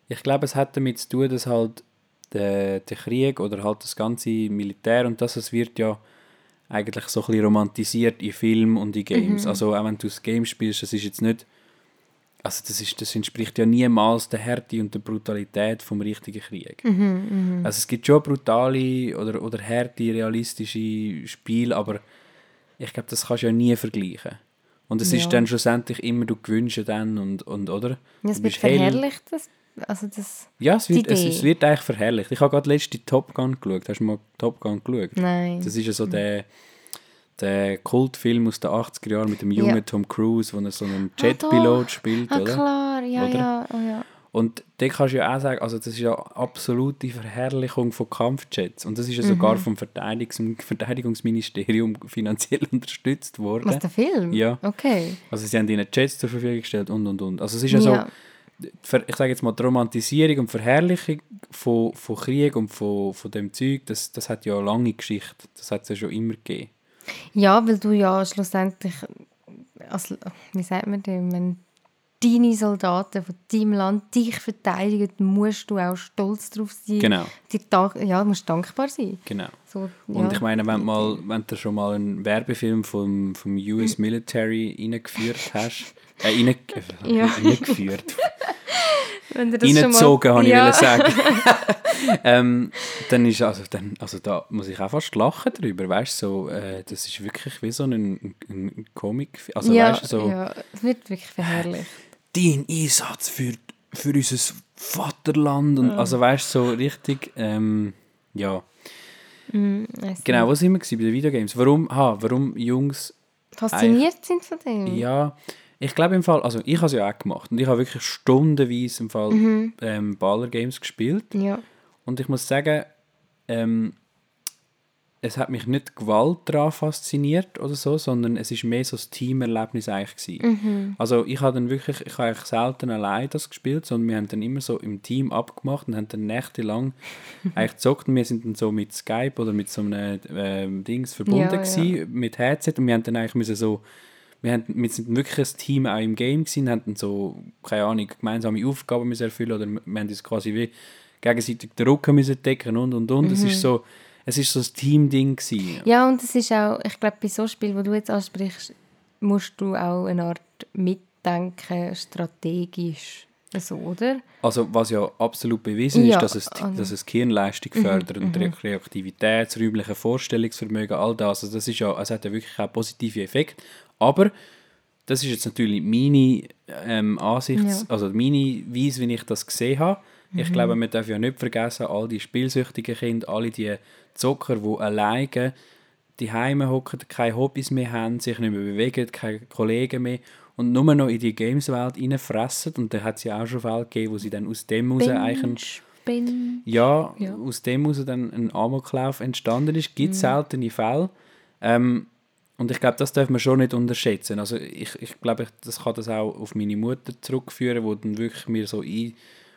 Ich glaube, es hat damit zu tun, dass halt der, der Krieg oder halt das ganze Militär und das, es wird ja eigentlich so ein bisschen romantisiert in Filmen und in Games. Mhm. Also auch wenn du das Game spielst, das ist jetzt nicht... Also das, ist, das entspricht ja niemals der Härte und der Brutalität vom richtigen Krieg. Mhm, Also es gibt schon brutale oder, oder harte, realistische Spiele, aber ich glaube, das kannst du ja nie vergleichen. Und es Ja. ist dann schlussendlich immer, du gewünscht dann und, und oder? Ja, es wird verherrlicht. Das, also das, Ja, es wird, es, es wird eigentlich verherrlicht. Ich habe gerade letzte Top Gun geschaut. Hast du mal Top Gun geschaut? nein. Das ist ja so der, der Kultfilm aus den 80er Jahren mit dem Ja. jungen Tom Cruise, wo er so einen Ah, Jetpilot spielt, ah, oder? klar, ja, Oder? ja, oh, ja. Und da kannst du ja auch sagen, also das ist ja absolute Verherrlichung von Kampfjets. Und das ist ja sogar Mhm. vom Verteidigungs Verteidigungsministerium finanziell unterstützt worden. Was, der Film? Ja. Okay. Also sie haben ihnen Jets zur Verfügung gestellt und und und. Also es ist ja, Ja. so, ich sage jetzt mal, die Romantisierung und Verherrlichung von, von Krieg und von, von dem Zeug, das, das hat ja eine lange Geschichte. Das hat es ja schon immer gegeben. Ja, weil du ja schlussendlich, als, wie sagt man dem, wenn deine Soldaten von deinem Land dich verteidigen, musst du auch stolz darauf sein. Genau. Dank, ja, du musst dankbar sein. Genau. So, Und ja. ich meine, wenn du, mal, wenn du schon mal einen Werbefilm vom, vom US Military reingeführt hast, äh, rein, Ja. reingeführt, Wenn das mal- reingezogen, habe ich ja. wollen sagen. ähm, dann ist also, dann, also da muss ich auch fast lachen drüber, weißt so, äh, das ist wirklich wie so ein, ein, ein Comic, also ja, weißt so, ja, es wird wirklich verherrlicht. dein Einsatz für, für unser Vaterland und also weißt du, so richtig, ähm, ja, Weiss genau, wo sind wir bei den Videogames? Warum, ha, warum Jungs. Fasziniert sind von dem. Ja, ich glaube im Fall, also ich habe es ja auch gemacht und ich habe wirklich stundenweise im Fall Mhm. ähm, Baller Games gespielt Ja. und ich muss sagen, ähm, es hat mich nicht Gewalt daran fasziniert oder so, sondern es ist mehr so das Teamerlebnis eigentlich gewesen. Also ich habe dann wirklich, ich habe eigentlich selten allein das gespielt, sondern wir haben dann immer so im Team abgemacht und haben dann nächtelang eigentlich gezockt und wir sind dann so mit Skype oder mit so einem ähm, Dings verbunden Ja, ja. gewesen, mit Headset und wir haben dann eigentlich müssen so wir, haben, wir sind wirklich ein Team auch im Game gewesen, haben so, keine Ahnung, gemeinsame Aufgaben müssen erfüllen oder wir haben uns quasi wie gegenseitig den Rücken müssen decken und und und. Es ist so, es ist so ein Team-Ding gewesen. Ja, und es ist auch, ich glaube, bei so Spielen, wo du jetzt ansprichst, musst du auch eine Art mitdenken, strategisch. So, oder? Also was ja absolut bewiesen Ja, ist, dass es, also- dass es die Hirnleistung fördert und die Kreativität, das räumliche Vorstellungsvermögen, all das. Also das ist ja, es hat ja wirklich auch positive Effekte. Aber das ist jetzt natürlich meine ähm, Ansicht, Ja. also meine Weise, wie ich das gesehen habe. Ich glaube, man darf ja nicht vergessen, all die spielsüchtigen Kinder, alle die Zocker, die alleine die Heime hocken, keine Hobbys mehr haben, sich nicht mehr bewegen, keine Kollegen mehr und nur noch in die Gameswelt reinfressen. Und da hat es ja auch schon Fälle gegeben, wo sie dann aus dem raus eigentlich ja, Ja. aus dem heraus dann ein Amoklauf entstanden ist. Gibt es seltene Fälle. Ähm, und ich glaube, das darf man schon nicht unterschätzen. Also ich, ich glaube, ich, das kann das auch auf meine Mutter zurückführen, wo dann wirklich mir so ein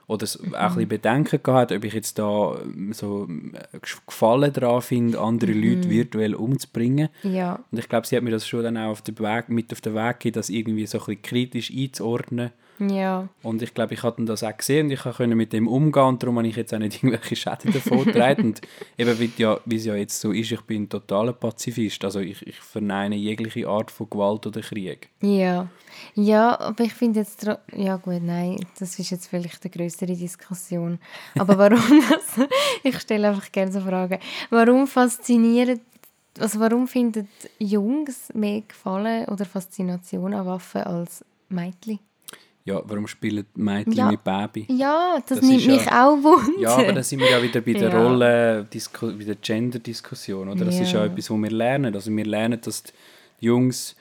oder so auch ein bisschen Bedenken gehabt, ob ich jetzt da ähm, so äh, Gefallen daran finde, andere Leute virtuell umzubringen. Ja. Und ich glaube, sie hat mir das schon dann auch auf den Weg, mit auf den Weg gegeben, das irgendwie so ein bisschen kritisch einzuordnen. Ja. Und ich glaube, ich hatte das auch gesehen und ich konnte mit dem umgehen und darum habe ich jetzt auch nicht irgendwelche Schäden davon getragen. und eben, wie, ja, wie es ja jetzt so ist, ich bin ein totaler Pazifist. Also ich, ich verneine jegliche Art von Gewalt oder Krieg. Ja. Ja, aber ich finde jetzt... Ja gut, nein, das ist jetzt vielleicht eine größere Diskussion. Aber warum das... Ich stelle einfach gerne so Fragen. Warum fasziniert... Also warum finden Jungs mehr Gefallen oder Faszination an Waffen als Mädchen? Ja, warum spielen Mädchen Ja. mit Baby? Ja, das, Das nimmt ist ja- mich auch wunder. Ja, aber da sind wir ja wieder bei der Ja. Rolle, bei der Gender-Diskussion, oder? Das ist ja Ja. etwas, was wir lernen. Also wir lernen, dass die Jungs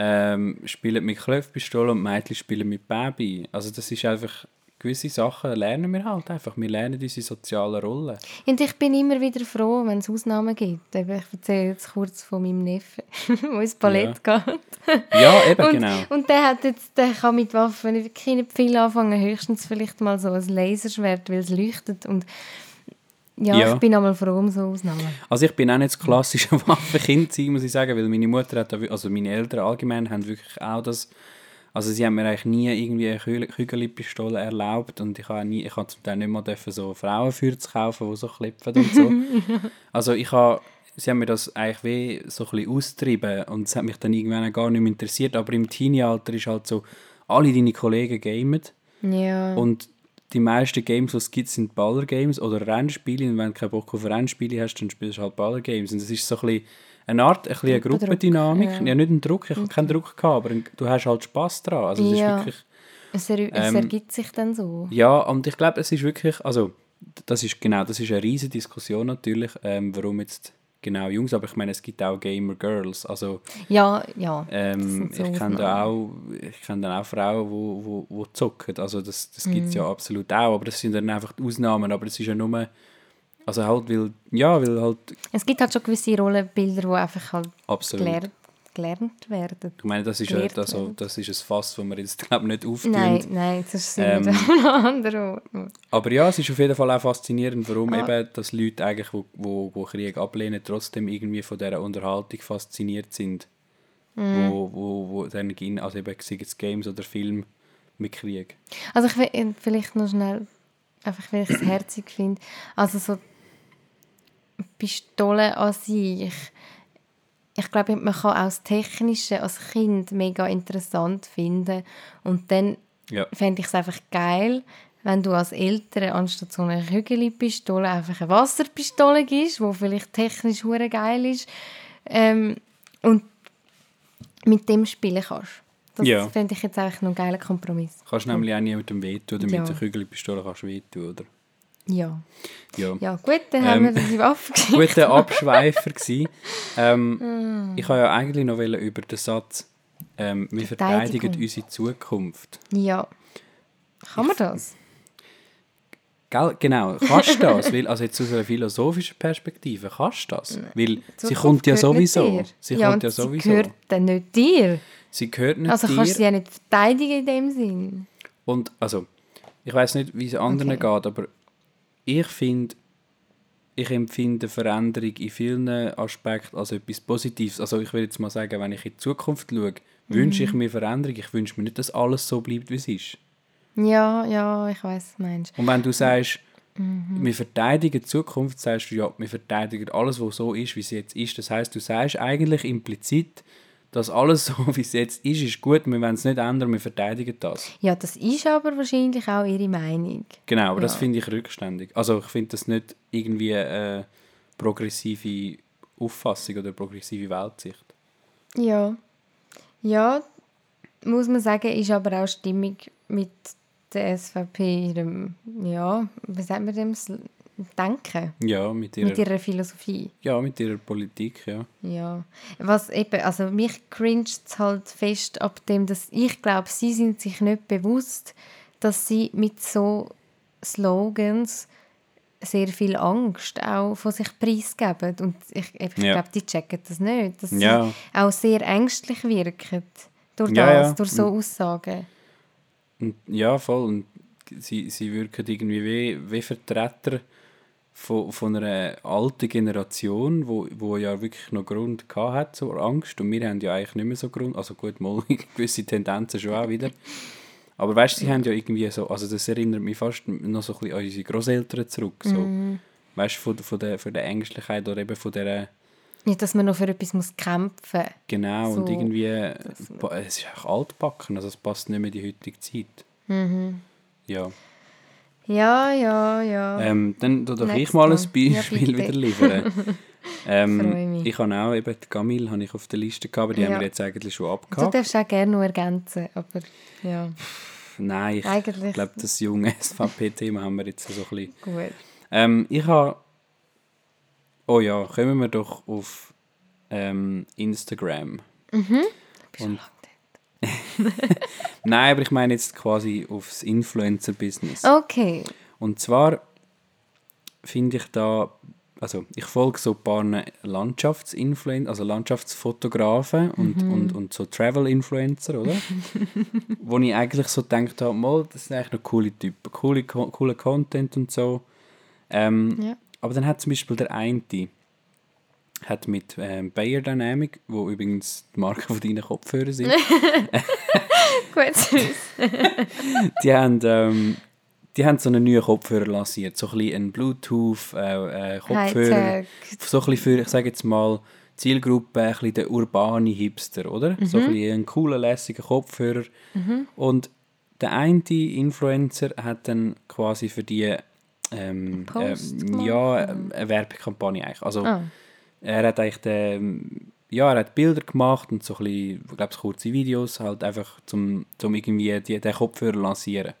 ähm, spielen mit Klöfpistolen und Mädchen spielen mit Baby. Also das ist einfach, gewisse Sachen lernen wir halt einfach. Wir lernen unsere sozialen Rollen. Und ich bin immer wieder froh, wenn es Ausnahmen gibt. Ich erzähle jetzt kurz von meinem Neffen, der ins Ballett geht. Ja, eben, Und, genau. und der, hat jetzt, der kann mit Waffen wirklich nicht viel anfangen. Höchstens vielleicht mal so ein Laserschwert, weil es leuchtet. Und ja, Ja. ich bin einmal froh um so Ausnahmen. Also ich bin auch nicht das klassische Waffenkind muss ich sagen, weil meine Mutter hat, also meine Eltern allgemein haben wirklich auch das, also sie haben mir eigentlich nie irgendwie eine Kü- Kügelpistole erlaubt und ich habe nie, ich habe zum Teil nicht mal dürfen so Frauenfeuer kaufen, die so klippen und so. also ich habe, sie haben mir das eigentlich wie so ein bisschen austrieben und es hat mich dann irgendwann gar nicht mehr interessiert, aber im Teenie-Alter ist halt so, alle deine Kollegen gamen Ja. und die meisten Games, die es gibt, sind Baller-Games oder Rennspiele. Und wenn du keinen Bock auf Rennspiele hast, dann spielst du halt Baller-Games. Und das ist so ein bisschen eine Art, ein eine Gruppendynamik. ja. Ja. nicht ein Druck, ich habe keinen Druck gehabt, aber du hast halt Spass daran. Also es Ja. ist wirklich, es, er, es ähm, ergibt sich dann so. ja, und ich glaube, es ist wirklich, also das ist genau, das ist eine riesige Diskussion natürlich, ähm, warum jetzt genau Jungs, aber ich meine, es gibt auch Gamer-Girls, also Ja, ja. ähm, so ich kenne da auch, Ausnahmen. ich kenne dann auch Frauen, wo, wo, wo zocken. Also das, das gibt es ja absolut auch, aber das sind dann einfach die Ausnahmen. Aber es ist ja nur, also halt, weil, ja, weil halt Es gibt halt schon gewisse Rollenbilder, die einfach halt absolut. gelernt, gelernt werden. Ich meine, das ist, gelehrt also, das ist ein Fass, das wir jetzt glaube nicht auftun. Nein, nein, das sind Ähm, wir an einem anderen Ort. Aber ja, es ist auf jeden Fall auch faszinierend, warum Ah. eben, dass Leute eigentlich, wo, wo, wo Krieg ablehnen, trotzdem irgendwie von dieser Unterhaltung fasziniert sind. Mhm. Wo, wo, wo dann gehen, also eben sei es Games oder Film mit Krieg. Also ich will äh, vielleicht noch schnell, einfach weil ich es herzig finde, also so Pistolen an sich, ich glaube, man kann auch das Technische als Kind mega interessant finden und dann Ja. fände ich es einfach geil, wenn du als Eltern anstatt so einer Kügelpistole einfach eine Wasserpistole gibst, die vielleicht technisch hure geil ist ähm, und mit dem spielen kannst. Das Ja. fände ich jetzt eigentlich noch einen geilen Kompromiss. Kannst nämlich auch niemandem wehtun, oder Ja. mit der Kügelpistole kannst du wehtun, oder? Ja. Ja. Ja, gut, dann haben wir Ähm, die Waffe gesehen. Guter Abschweifer gsi. Ah. Ähm, ich wollte ja eigentlich noch über den Satz ähm, «Wir verteidigen unsere Zukunft». Ja. Kann man das? Gell? Genau, kannst du das? Weil, also jetzt aus einer philosophischen Perspektive, kannst du das? Weil sie kommt ja sowieso. Sie ja, kommt ja sowieso. Sie gehört dann nicht dir. Sie gehört nicht Also dir. kannst du sie ja nicht verteidigen in dem Sinn. Und also, ich weiß nicht, wie es anderen Okay. geht, aber ich finde, ich empfinde Veränderung in vielen Aspekten als etwas Positives. Also ich will jetzt mal sagen, wenn ich in die Zukunft schaue, wünsche Mhm. ich mir Veränderung. Ich wünsche mir nicht, dass alles so bleibt, wie es ist. Ja, ja, ich weiß, meinst. Und wenn du sagst, Mhm. wir verteidigen die Zukunft, sagst du, ja, wir verteidigen alles, was so ist, wie es jetzt ist. Das heißt, du sagst eigentlich implizit, dass alles so, wie es jetzt ist, ist gut, wir wollen es nicht ändern, wir verteidigen das. Ja, das ist aber wahrscheinlich auch ihre Meinung. Genau, aber das Ja. finde ich rückständig. Also ich finde das nicht irgendwie eine progressive Auffassung oder progressive Weltsicht. Ja. Ja, muss man sagen, ist aber auch stimmig mit der SVP ihrem, ja, wie sagt man dem, Denken, Ja, mit ihrer, mit ihrer Philosophie. ja, mit ihrer Politik, ja. Ja, was eben, also mich cringet es halt fest ab dem, dass ich glaube, sie sind sich nicht bewusst, dass sie mit so Slogans sehr viel Angst auch von sich preisgeben. Und ich, ich Ja. glaube, die checken das nicht, dass Ja. sie auch sehr ängstlich wirken durch Ja, das, durch so Aussagen. Und, ja, voll. Und sie, sie wirken irgendwie wie, wie Vertreter von, von einer alten Generation, wo, wo ja wirklich noch Grund hat zur Angst. Und wir haben ja eigentlich nicht mehr so Grund. Also gut, mal gewisse Tendenzen schon auch wieder. Aber weißt du, sie haben ja irgendwie so, also das erinnert mich fast noch so ein bisschen an unsere Großeltern zurück. So. Weißt du, von, von, der, von der Ängstlichkeit oder eben von der, Nicht, dass man noch für etwas muss kämpfen muss. genau, und So, irgendwie, pa- es ist auch altbacken, also es passt nicht mehr in die heutige Zeit. Ja. Ja, ja, ja. Ähm, dann doch Next ich mal ein. Ja, Beispiel bitte. wieder liefern. Ähm, ich habe auch eben die Gamil habe ich auf der Liste gehabt, aber die Ja. haben wir jetzt eigentlich schon du abgehakt. darfst auch gerne noch ergänzen, aber ja, Nein, ich Eigentlich- glaube, das junge SVP-Thema haben wir jetzt so ein bisschen. gut. Ähm, ich habe... Oh ja, kommen wir doch auf ähm, Instagram. Du Und-? Nein, aber ich meine jetzt quasi aufs Influencer-Business. Okay. Und zwar finde ich da, also ich folge so ein paar Landschaftsinfluencer, also Landschaftsfotografen und, und, und so Travel-Influencer, oder? Wo ich eigentlich so gedacht habe, mal, das sind eigentlich noch coole Typen, coole, co- cooler Content und so. Ähm, Ja. Aber dann hat zum Beispiel der eine, hat mit ähm, Bayer Dynamic, wo übrigens die Marke von deinen Kopfhörern sind, Gut, die haben, ähm, die haben so einen neuen Kopfhörer lanciert. So ein bisschen ein Bluetooth äh, äh. So ein bisschen für, ich sage jetzt mal, Zielgruppe, ein bisschen der urbane Hipster, oder? So ein bisschen ein cooler, lässiger Kopfhörer. Und der eine Influencer hat dann quasi für die ähm, ähm, ja, ähm, eine Werbekampagne eigentlich. Also Ah. Er hat eigentlich den, ja, er hat Bilder gemacht und so ein bisschen, ich glaube, kurze Videos, halt einfach zum, zum irgendwie die, den Kopfhörer lancieren.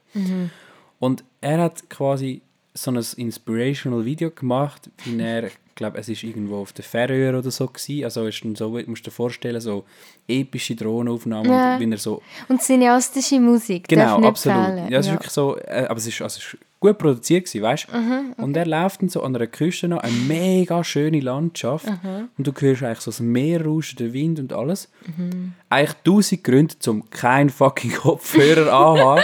Und er hat quasi so ein inspirational Video gemacht, wie er, ich glaube, es ist irgendwo auf der Färöer oder so gewesen, also ist so, musst du dir vorstellen, so epische Drohnenaufnahmen, Ja. und wie er so Und cineastische Musik. Genau, absolut. fehlen. Ja, es ist wirklich so, äh, aber es ist, also es ist gut produziert gewesen, weißt? Mhm, Und er läuft dann so an einer Küste noch, eine mega schöne Landschaft Mhm. und du hörst eigentlich so das Meer rauschen, der Wind und alles. Mhm. Eigentlich tausend Gründe, um keinen fucking Kopfhörer anhaben.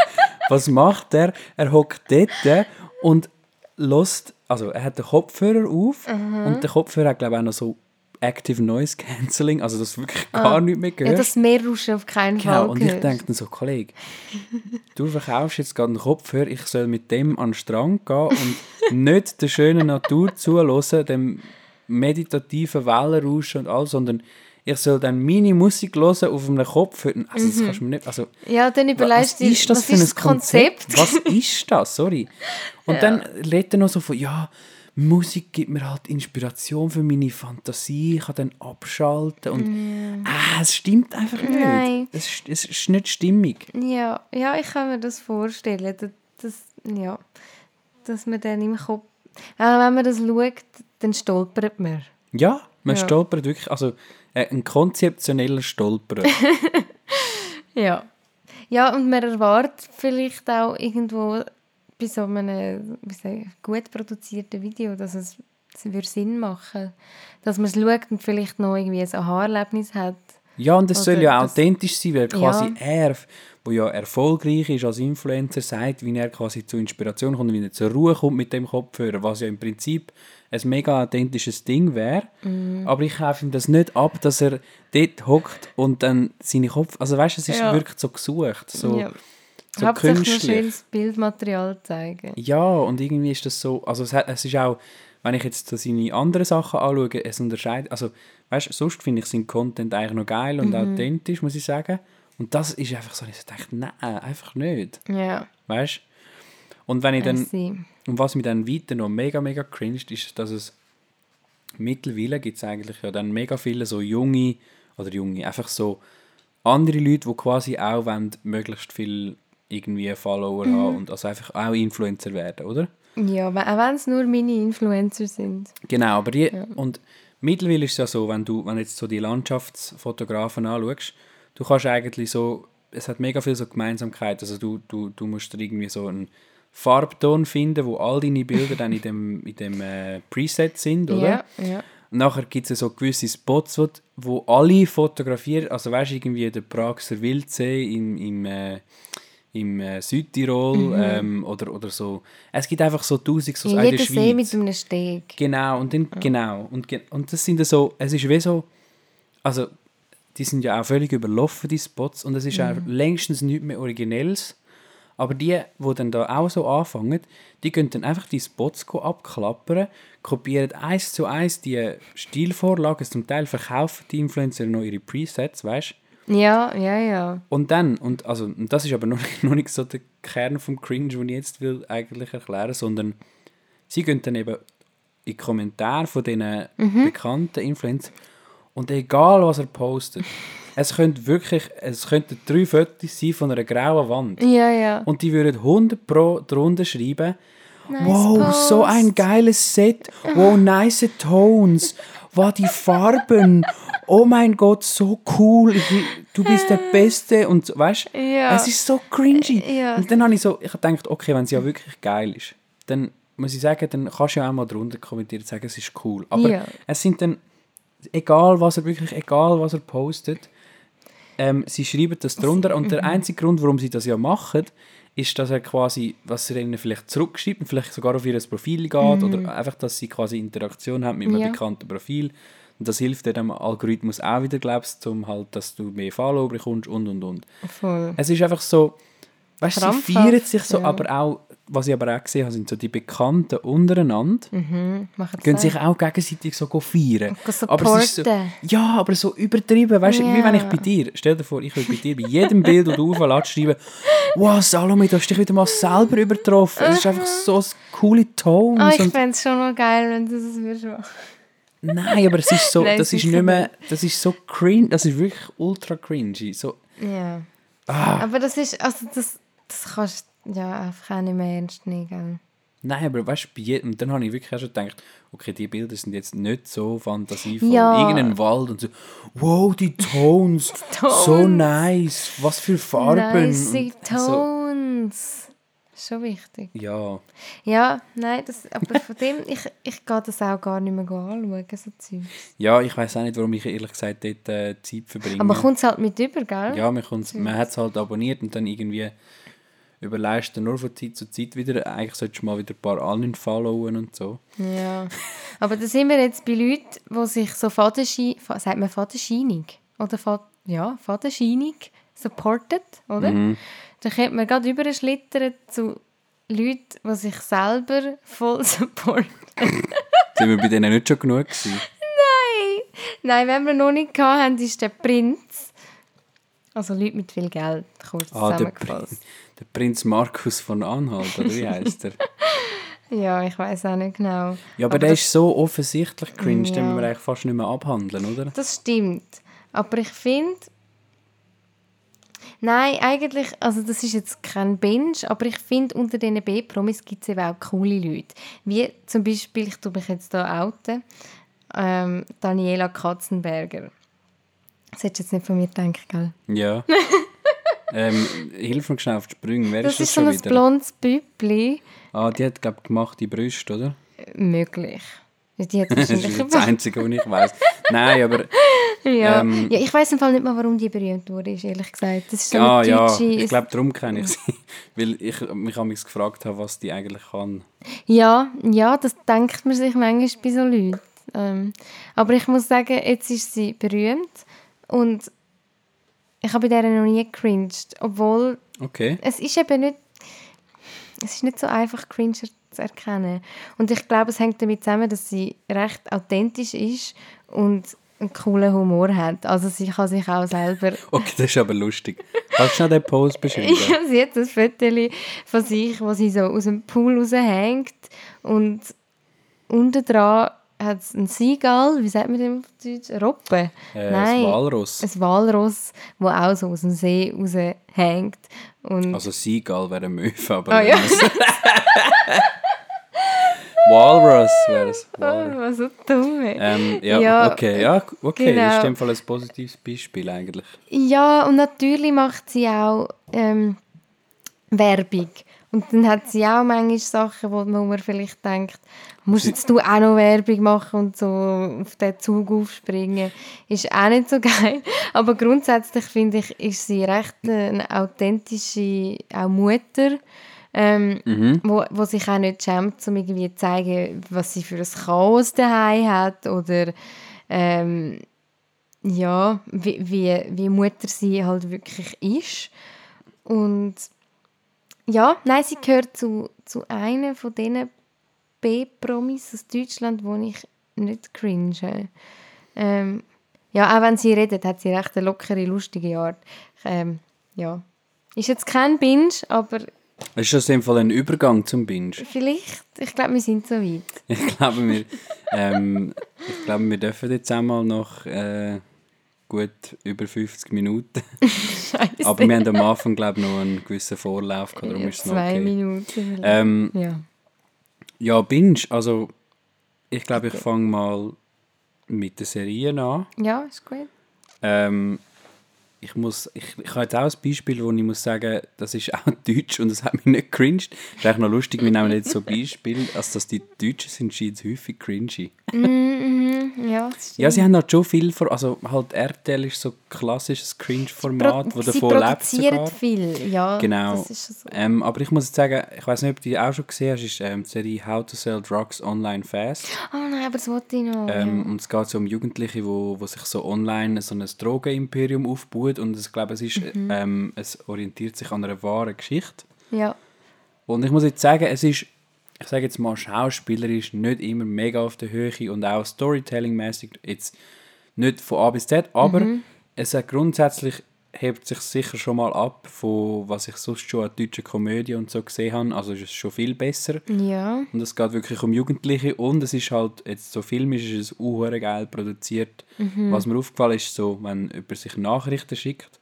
Was macht er? Er hockt dort und lässt, also er hat den Kopfhörer auf Mhm. und der Kopfhörer hat glaube ich auch noch so Active Noise Cancelling, also dass du wirklich gar nichts mehr Ah. Ja, das Meerrauschen auf keinen Fall Genau, und ich gehört. denke dann so, Kollege, du verkaufst jetzt gerade einen Kopfhörer, ich soll mit dem an den Strand gehen und nicht der schönen Natur zuhören, dem meditativen Wellenrauschen und alles, sondern ich soll dann meine Musik hören auf einem Kopfhörer. Also das kannst du mir nicht, also Ja, dann was überlegst du dir, ist das was für ein ist das Konzept? Was ist das? Sorry. Und dann redet er noch so von, ja, Musik gibt mir halt Inspiration für meine Fantasie, ich kann dann abschalten und ah, es stimmt einfach nicht. Nein. Es, ist- es ist nicht stimmig. Ja, ja, ich kann mir das vorstellen. Das, das, ja, dass man dann im Kopf... Auch wenn man das schaut, dann stolpert man. Ja, man Ja. stolpert wirklich, also äh, ein konzeptioneller Stolperer. Ja. Ja, und man erwartet vielleicht auch irgendwo bei so einem ich, gut produzierten Video, dass es, es würde Sinn machen dass man es schaut und vielleicht noch irgendwie ein Aha-Erlebnis hat. Ja, und es soll ja das- authentisch sein, weil quasi Ja. er, wo ja erfolgreich ist als Influencer, sagt, wie er quasi zur Inspiration kommt, wie er zur Ruhe kommt mit dem Kopfhörer, was ja im Prinzip ein mega authentisches Ding wäre. Mhm. Aber ich kaufe ihm das nicht ab, dass er dort hockt und dann seine Kopf... Also weißt du, es ist Ja. wirklich so gesucht, so, ja. So Hauptsächlich künstlich. schönes Bildmaterial zeigen. Ja, und irgendwie ist das so, also es, es ist auch, wenn ich jetzt so seine anderen Sachen anschaue, es unterscheidet, also weißt du, sonst finde ich seinen Content eigentlich noch geil und authentisch, muss ich sagen. Und das ist einfach so, ich denke, nein, einfach nicht, Ja, weißt Und wenn ich dann, und was mich dann weiter noch mega, mega cringed, ist, dass es mittlerweile gibt es eigentlich ja dann mega viele so junge, oder junge, einfach so andere Leute, die quasi auch wollen, möglichst viel irgendwie Follower haben und also einfach auch Influencer werden, oder? Ja, auch wenn es nur Mini-Influencer sind. Genau, aber die, und mittlerweile ist es ja so, wenn du, wenn jetzt so die Landschaftsfotografen anschaust, du kannst eigentlich so, es hat mega viel so Gemeinsamkeit, also du, du, du musst irgendwie so einen Farbton finden, wo all deine Bilder dann in dem, in dem äh, Preset sind, oder? Ja, ja. Und nachher gibt es so gewisse Spots, wo, wo alle fotografieren, also weißt du, irgendwie der Praxer Wildsee im, im, äh, im äh, Südtirol ähm, oder, oder so. Es gibt einfach so tausend so In auch in der jedem See mit einem Steg. Genau, und dann, genau. Und, und das sind dann so, es ist wie so, also die sind ja auch völlig überlaufen, die Spots, und es ist auch längstens nichts mehr Originelles. Aber die, die dann da auch so anfangen, die können dann einfach die Spots abklappern, kopieren eins zu eins die Stilvorlagen, zum Teil verkaufen die Influencer noch ihre Presets, weißt Ja, ja, ja. und dann, und, also, und das ist aber noch, nicht- noch nicht so der Kern vom Cringe, den ich jetzt will eigentlich erklären, sondern sie gehen dann eben in die Kommentare von diesen bekannten Influencern und egal was er postet, es könnte wirklich, es könnten drei Fotos sein von einer grauen Wand Ja, ja. und die würden 100 pro drunter schreiben, Nice wow, so post. ein geiles Set, wow, nice Tones, wow, die Farben, oh mein Gott, so cool, du bist der Beste und weißt Ja. es ist so cringy. Ja. Und dann habe ich so, ich habe gedacht, okay, wenn es ja wirklich geil ist, dann muss ich sagen, dann kannst du ja auch mal drunter kommentieren und sagen, es ist cool. Aber Ja. es sind dann, egal was er wirklich, egal was er postet, ähm, sie schreiben das drunter und Mhm. der einzige Grund, warum sie das ja machen, ist, dass er quasi, was er ihnen vielleicht zurückschreibt und vielleicht sogar auf ihr Profil geht oder einfach, dass sie quasi Interaktion haben mit einem Mhm. Ja. bekannten Profil und das hilft dem Algorithmus auch wieder, glaubst du, um halt, dass du mehr Follower bekommst und und und. Voll. Es ist einfach so, weißt du, sie feiern sich so, ja. aber auch, was ich aber auch gesehen habe, sind so die Bekannten untereinander, Mhm. Das sich auch gegenseitig so feiern. Go Aber es ist so, ja, aber so übertrieben, weißt du, wie Ja. wenn ich bei dir, stell dir vor, ich würde bei dir bei jedem Bild, das du auflädst, schreiben, wow, Salome, du hast dich wieder mal selber übertroffen. Es ist einfach so s- coole Tones. Ah, ich fände es schon noch geil, wenn du das würdest machen. nein, aber es ist so, Nein, das ist nicht mehr, das ist so cringe, das ist wirklich ultra cringy. So, Ja. ah, Aber das ist, also das, das kannst du ja einfach auch nicht mehr ernst nehmen, gell? nein, aber weißt du, bei jedem, und dann habe ich wirklich auch schon gedacht, okay, die Bilder sind jetzt nicht so fantasievoll. Ja. Irgendein Wald und so, wow, die Tones, so Tones. nice, was für Farben. Nice und so, Tones. Schon wichtig. ja. Ja, nein, das, aber von dem, ich, ich gehe das auch gar nicht mehr anschauen, so Zeug. Ja, ich weiß auch nicht, warum ich ehrlich gesagt dort äh, Zeit verbringe. Aber kommt es halt mit über, gell? ja, man, man hat es halt abonniert und dann irgendwie überleist nur von Zeit zu Zeit wieder. Eigentlich solltest du mal wieder ein paar anderen followen und so. Ja. Aber da sind wir jetzt bei Leuten, die sich so Fadenschei, fa- sagt man Fadenscheinig? Oder Fa ja, Fadenscheinig supportet, oder? Mhm. Dann könnte man gerade überschlittern zu Leuten, die sich selber voll supporten. Sind wir bei denen nicht schon genug gewesen? Nein, wenn wir noch nicht hatten, ist der Prinz. Also Leute mit viel Geld, kurz Ah, zusammengefasst. Der Prinz Markus von Anhalt, oder wie heißt er? Ja, ich weiß auch nicht genau. Ja, aber, der ist so offensichtlich cringe, den Ja. müssen wir eigentlich fast nicht mehr abhandeln, oder? Das stimmt. Aber ich finde. Nein, eigentlich, also das ist jetzt kein Binge, aber ich finde, unter diesen B-Promis gibt es eben auch coole Leute. Wie zum Beispiel, ich tue mich jetzt hier outen, ähm, Daniela Katzenberger. Das hättest du jetzt nicht von mir gedacht, gell? Ja. Ähm, hilf mir schnell auf die Sprünge. Wer Das ist das ist so schon ein wieder? blondes Bübli. Ah, die hat, glaube ich, gemachte Brüste, oder? Möglich. Die hat Das ist das Einzige, was ich weiß. Nein, aber ja. ähm, ja, ich weiß im Fall nicht mal, warum die berühmt wurde, ehrlich gesagt. Das ist so ja, ja, deutsche... ich glaube, darum kenne ich sie. Weil ich mich amigs gefragt habe, was die eigentlich kann. Ja, ja, das denkt man sich manchmal bei so Leuten. Ähm, aber ich muss sagen, jetzt ist sie berühmt und ich habe bei der noch nie gecringed, obwohl Okay. es ist eben nicht, es ist nicht so einfach, Cringer zu erkennen. Und ich glaube, es hängt damit zusammen, dass sie recht authentisch ist und einen coolen Humor hat. Also sie kann sich auch selber... Okay, das ist aber lustig. Kannst du schnell den Post beschreiben? Ja, sie hat ein Foto von sich, wo sie so aus dem Pool raushängt und unten dran hat es einen Seagull, wie sagt man dem auf Deutsch? Robbe? Äh, das Walross. Ein Walross, wo auch so aus dem See raushängt. Und Also Seagull wäre ein Möwe, aber... Ah, ja. Walrus wäre es. Walrus. oh, was so dumm. Ähm, ja, Ja, okay, ja, okay, das ist genau. in dem Fall ein positives Beispiel eigentlich. Ja, und natürlich macht sie auch ähm, Werbung. Und dann hat sie auch manchmal Sachen, wo man vielleicht denkt, musst jetzt du auch noch Werbung machen und so auf den Zug aufspringen. Ist auch nicht so geil. Aber grundsätzlich finde ich, ist sie recht eine authentische auch Mutter, ähm, wo, wo sich auch nicht schämt, um irgendwie zu zeigen, was sie für ein Chaos daheim hat oder ähm, ja, wie, wie, wie Mutter sie halt wirklich ist. Und ja, nein, sie gehört zu, zu einer von diesen B-Promis aus Deutschland, wo ich nicht cringe. Ähm, ja, auch wenn sie redet, hat sie recht eine lockere, lustige Art. Ähm, ja. Ist jetzt kein Binge, aber Ist das in dem Fall ein Übergang zum Binge? vielleicht, ich glaube, wir sind so weit. Ich glaube, wir, ähm, ich glaube, wir dürfen jetzt einmal noch äh, gut über 50 Minuten. Scheiße. Aber wir haben am Anfang, glaube ich, noch einen gewissen Vorlauf gehabt, darum ja, ist es noch zwei okay. Minuten. vielleicht. Ähm, ja. ja, Binge, also ich glaube, ich fange mal mit den Serien an. ja, ist gut. Ähm, ich, muss, ich, ich habe jetzt auch ein Beispiel, wo ich muss sagen, das ist auch deutsch und das hat mich nicht cringed. Das ist eigentlich noch lustig, wir nehmen jetzt so Beispiele, als dass die Deutschen sind scheint häufig cringy. Ja, das stimmt. Ja, sie haben halt schon viel, vor, also halt RTL ist so ein klassisches Cringe-Format, wo davon lebt produzieren sogar. viel, ja. Genau. So. Ähm, aber ich muss jetzt sagen, ich weiß nicht, ob du die auch schon gesehen hast, ist ähm, die Serie How to Sell Drugs Online Fast. Oh nein, aber das wollte ich noch. Ähm, und es geht so um Jugendliche, wo, wo sich so online so ein Drogenimperium aufbaut und ich glaube, es, ist, Mhm. ähm, es orientiert sich an einer wahren Geschichte. ja. ja. Und ich muss jetzt sagen, es ist, ich sage jetzt mal, schauspielerisch nicht immer mega auf der Höhe und auch Storytelling-mäßig jetzt nicht von A bis Z, aber Mhm. es hat grundsätzlich hebt sich sicher schon mal ab von was ich sonst schon an deutschen Komödien und so gesehen habe. Also ist es schon viel besser. Ja. Und es geht wirklich um Jugendliche und es ist halt, jetzt so filmisch ist es auch geil produziert. Mhm. Was mir aufgefallen ist, so, wenn jemand sich Nachrichten schickt,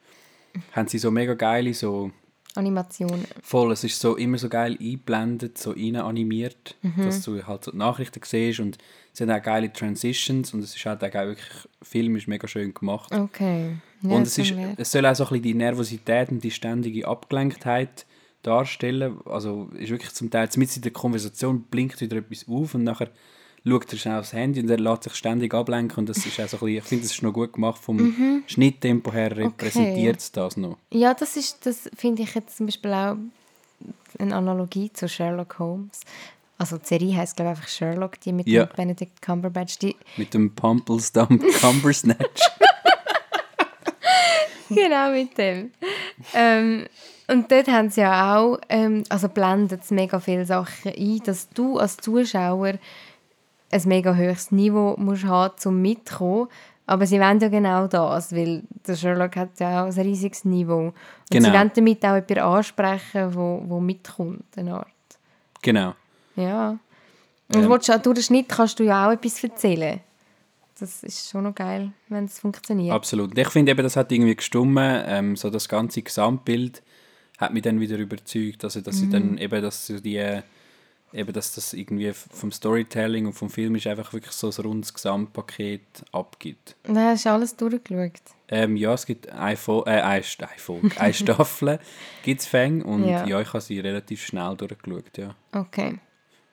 haben sie so mega geile, so Animationen. voll, es ist so immer so geil eingeblendet, so rein animiert, Mhm. dass du halt so die Nachrichten siehst und es sind auch geile Transitions und es ist halt auch geil, wirklich, der Film ist mega schön gemacht. Okay. Ja, und es, ist, es soll auch so ein bisschen die Nervosität und die ständige Abgelenktheit darstellen. Also ist wirklich zum Teil, mit in der Konversation blinkt wieder etwas auf und nachher schaut er schnell aufs Handy und er lässt sich ständig ablenken und das ist auch so ein bisschen, ich finde, das ist noch gut gemacht vom Schnitttempo her, repräsentiert es das noch. Ja, das ist, das finde ich jetzt zum Beispiel auch eine Analogie zu Sherlock Holmes. Also die Serie heisst glaube ich einfach Sherlock, die mit Ja. dem Benedict Cumberbatch. Die, Mit dem Pumpelstump Cumbersnatch. genau mit dem. ähm, und dort haben sie ja auch, ähm, also blenden sie mega viele Sachen ein, dass du als Zuschauer ein mega hohes Niveau musst haben, um mitzukommen. Aber sie wollen ja genau das, weil der Sherlock hat ja auch ein riesiges Niveau. Und Genau. sie wollen damit auch jemanden ansprechen, wo, wo mitkommt, eine Art. genau. Ja. Und Ähm. du, durch den Schnitt kannst du ja auch etwas erzählen. Das ist schon noch geil, wenn es funktioniert. Absolut. Und Ich finde eben, das hat irgendwie gestummen. Ähm, so das ganze Gesamtbild hat mich dann wieder überzeugt, also dass sie Mhm. dann eben, dass so die, eben, dass das irgendwie vom Storytelling und vom Film ist einfach wirklich so ein rundes Gesamtpaket abgibt. Dann hast du alles durchgeschaut. Ähm, ja, es gibt eine, Fo äh, eine, eine Folge, eine Staffel gibt es Fang und ja. Ja. ich habe sie relativ schnell durchgeschaut, ja. Okay.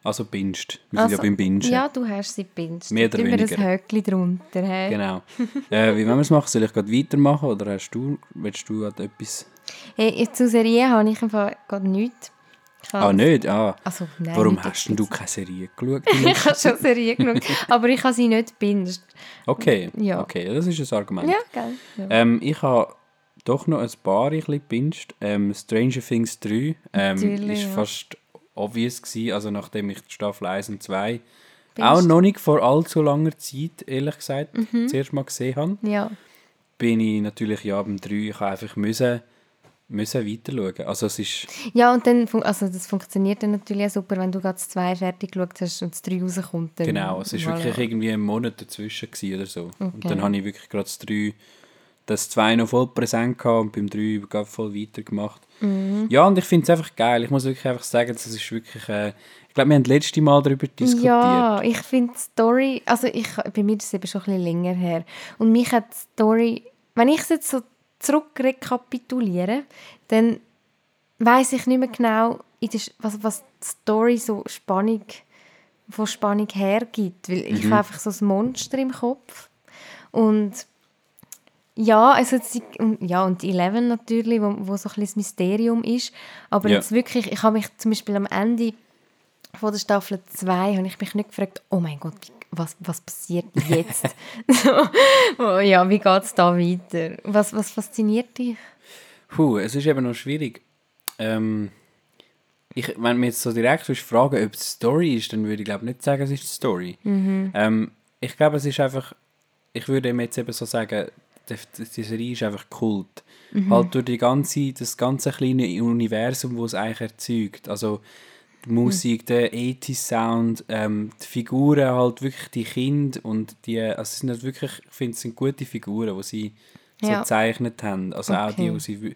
Also binged. Wir sind ja Also, beim Bingen. Ja, du hast sie gebinged. Mehr oder wir weniger. ein Höckchen drunter. Hey? Genau. äh, wie wollen wir es machen? Soll ich gerade weitermachen oder hast du, willst du etwas? Hey, jetzt zu Serie habe ich einfach gerade nichts. Habe- Ah, nicht? Ah. Also, nein, Warum nicht hast denn du keine Serie geschaut? ich habe schon Serie geschaut, aber ich habe sie nicht gebinged. Okay, Ja. okay, das ist ein Argument. Ja, geil. Ja. Ähm, ich habe doch noch ein paar ein bisschen. Ähm, Stranger Things 3 ähm, ist ja. fast obvious gewesen, also nachdem ich die Staffel 1 und 2 Binged. auch noch nicht vor allzu langer Zeit, ehrlich gesagt, Mhm. zuerst mal gesehen habe, ja. bin ich natürlich ja beim 3, ich habe einfach müssen, müssen weiter schauen. Also es ist, Ja, und dann, also das funktioniert dann natürlich auch super, wenn du gerade das 2 fertig geschaut hast und das 3 rauskommt. Dann, genau, es ist voilà. wirklich irgendwie ein Monat dazwischen oder so. Und Okay. dann habe ich wirklich gerade das 3, das 2 noch voll präsent gehabt und beim 3 gerade voll weitergemacht. Mhm. Ja, und ich finde es einfach geil. Ich muss wirklich einfach sagen, das ist wirklich, äh, ich glaube, wir haben das letzte Mal darüber diskutiert. Ja, ich finde die Story, also ich, bei mir ist es eben schon ein bisschen länger her. Und mich hat die Story, wenn ich es jetzt so zurück rekapituliere, dann weiß ich nicht mehr genau, was, was die Story so Spannung, von Spannung hergibt. Weil ich habe einfach so ein Monster im Kopf. Und ja, also und, ja, und die Eleven natürlich, wo, wo so ein bisschen das Mysterium ist. Aber Ja. jetzt wirklich, ich habe mich zum Beispiel am Ende von der Staffel 2 habe ich mich nicht gefragt, oh mein Gott, wie, was, was passiert jetzt? so, ja, wie geht es da weiter? Was, was fasziniert dich? Puh, es ist eben noch schwierig. Ähm, ich, wenn du mich jetzt so direkt fragen, ob es Story ist, dann würde ich glaube nicht sagen, es ist Story. Ähm, ich glaube, es ist einfach, ich würde ihm jetzt eben so sagen, die, die Serie ist einfach Kult. Halt durch die ganze, das ganze kleine Universum, das es eigentlich erzeugt. Also die Musik, der 80s-Sound, ähm, die Figuren, halt wirklich die Kinder und die, also es sind halt wirklich, ich finde, es sind gute Figuren, die sie so Ja. gezeichnet haben. Also auch die, Okay. die sie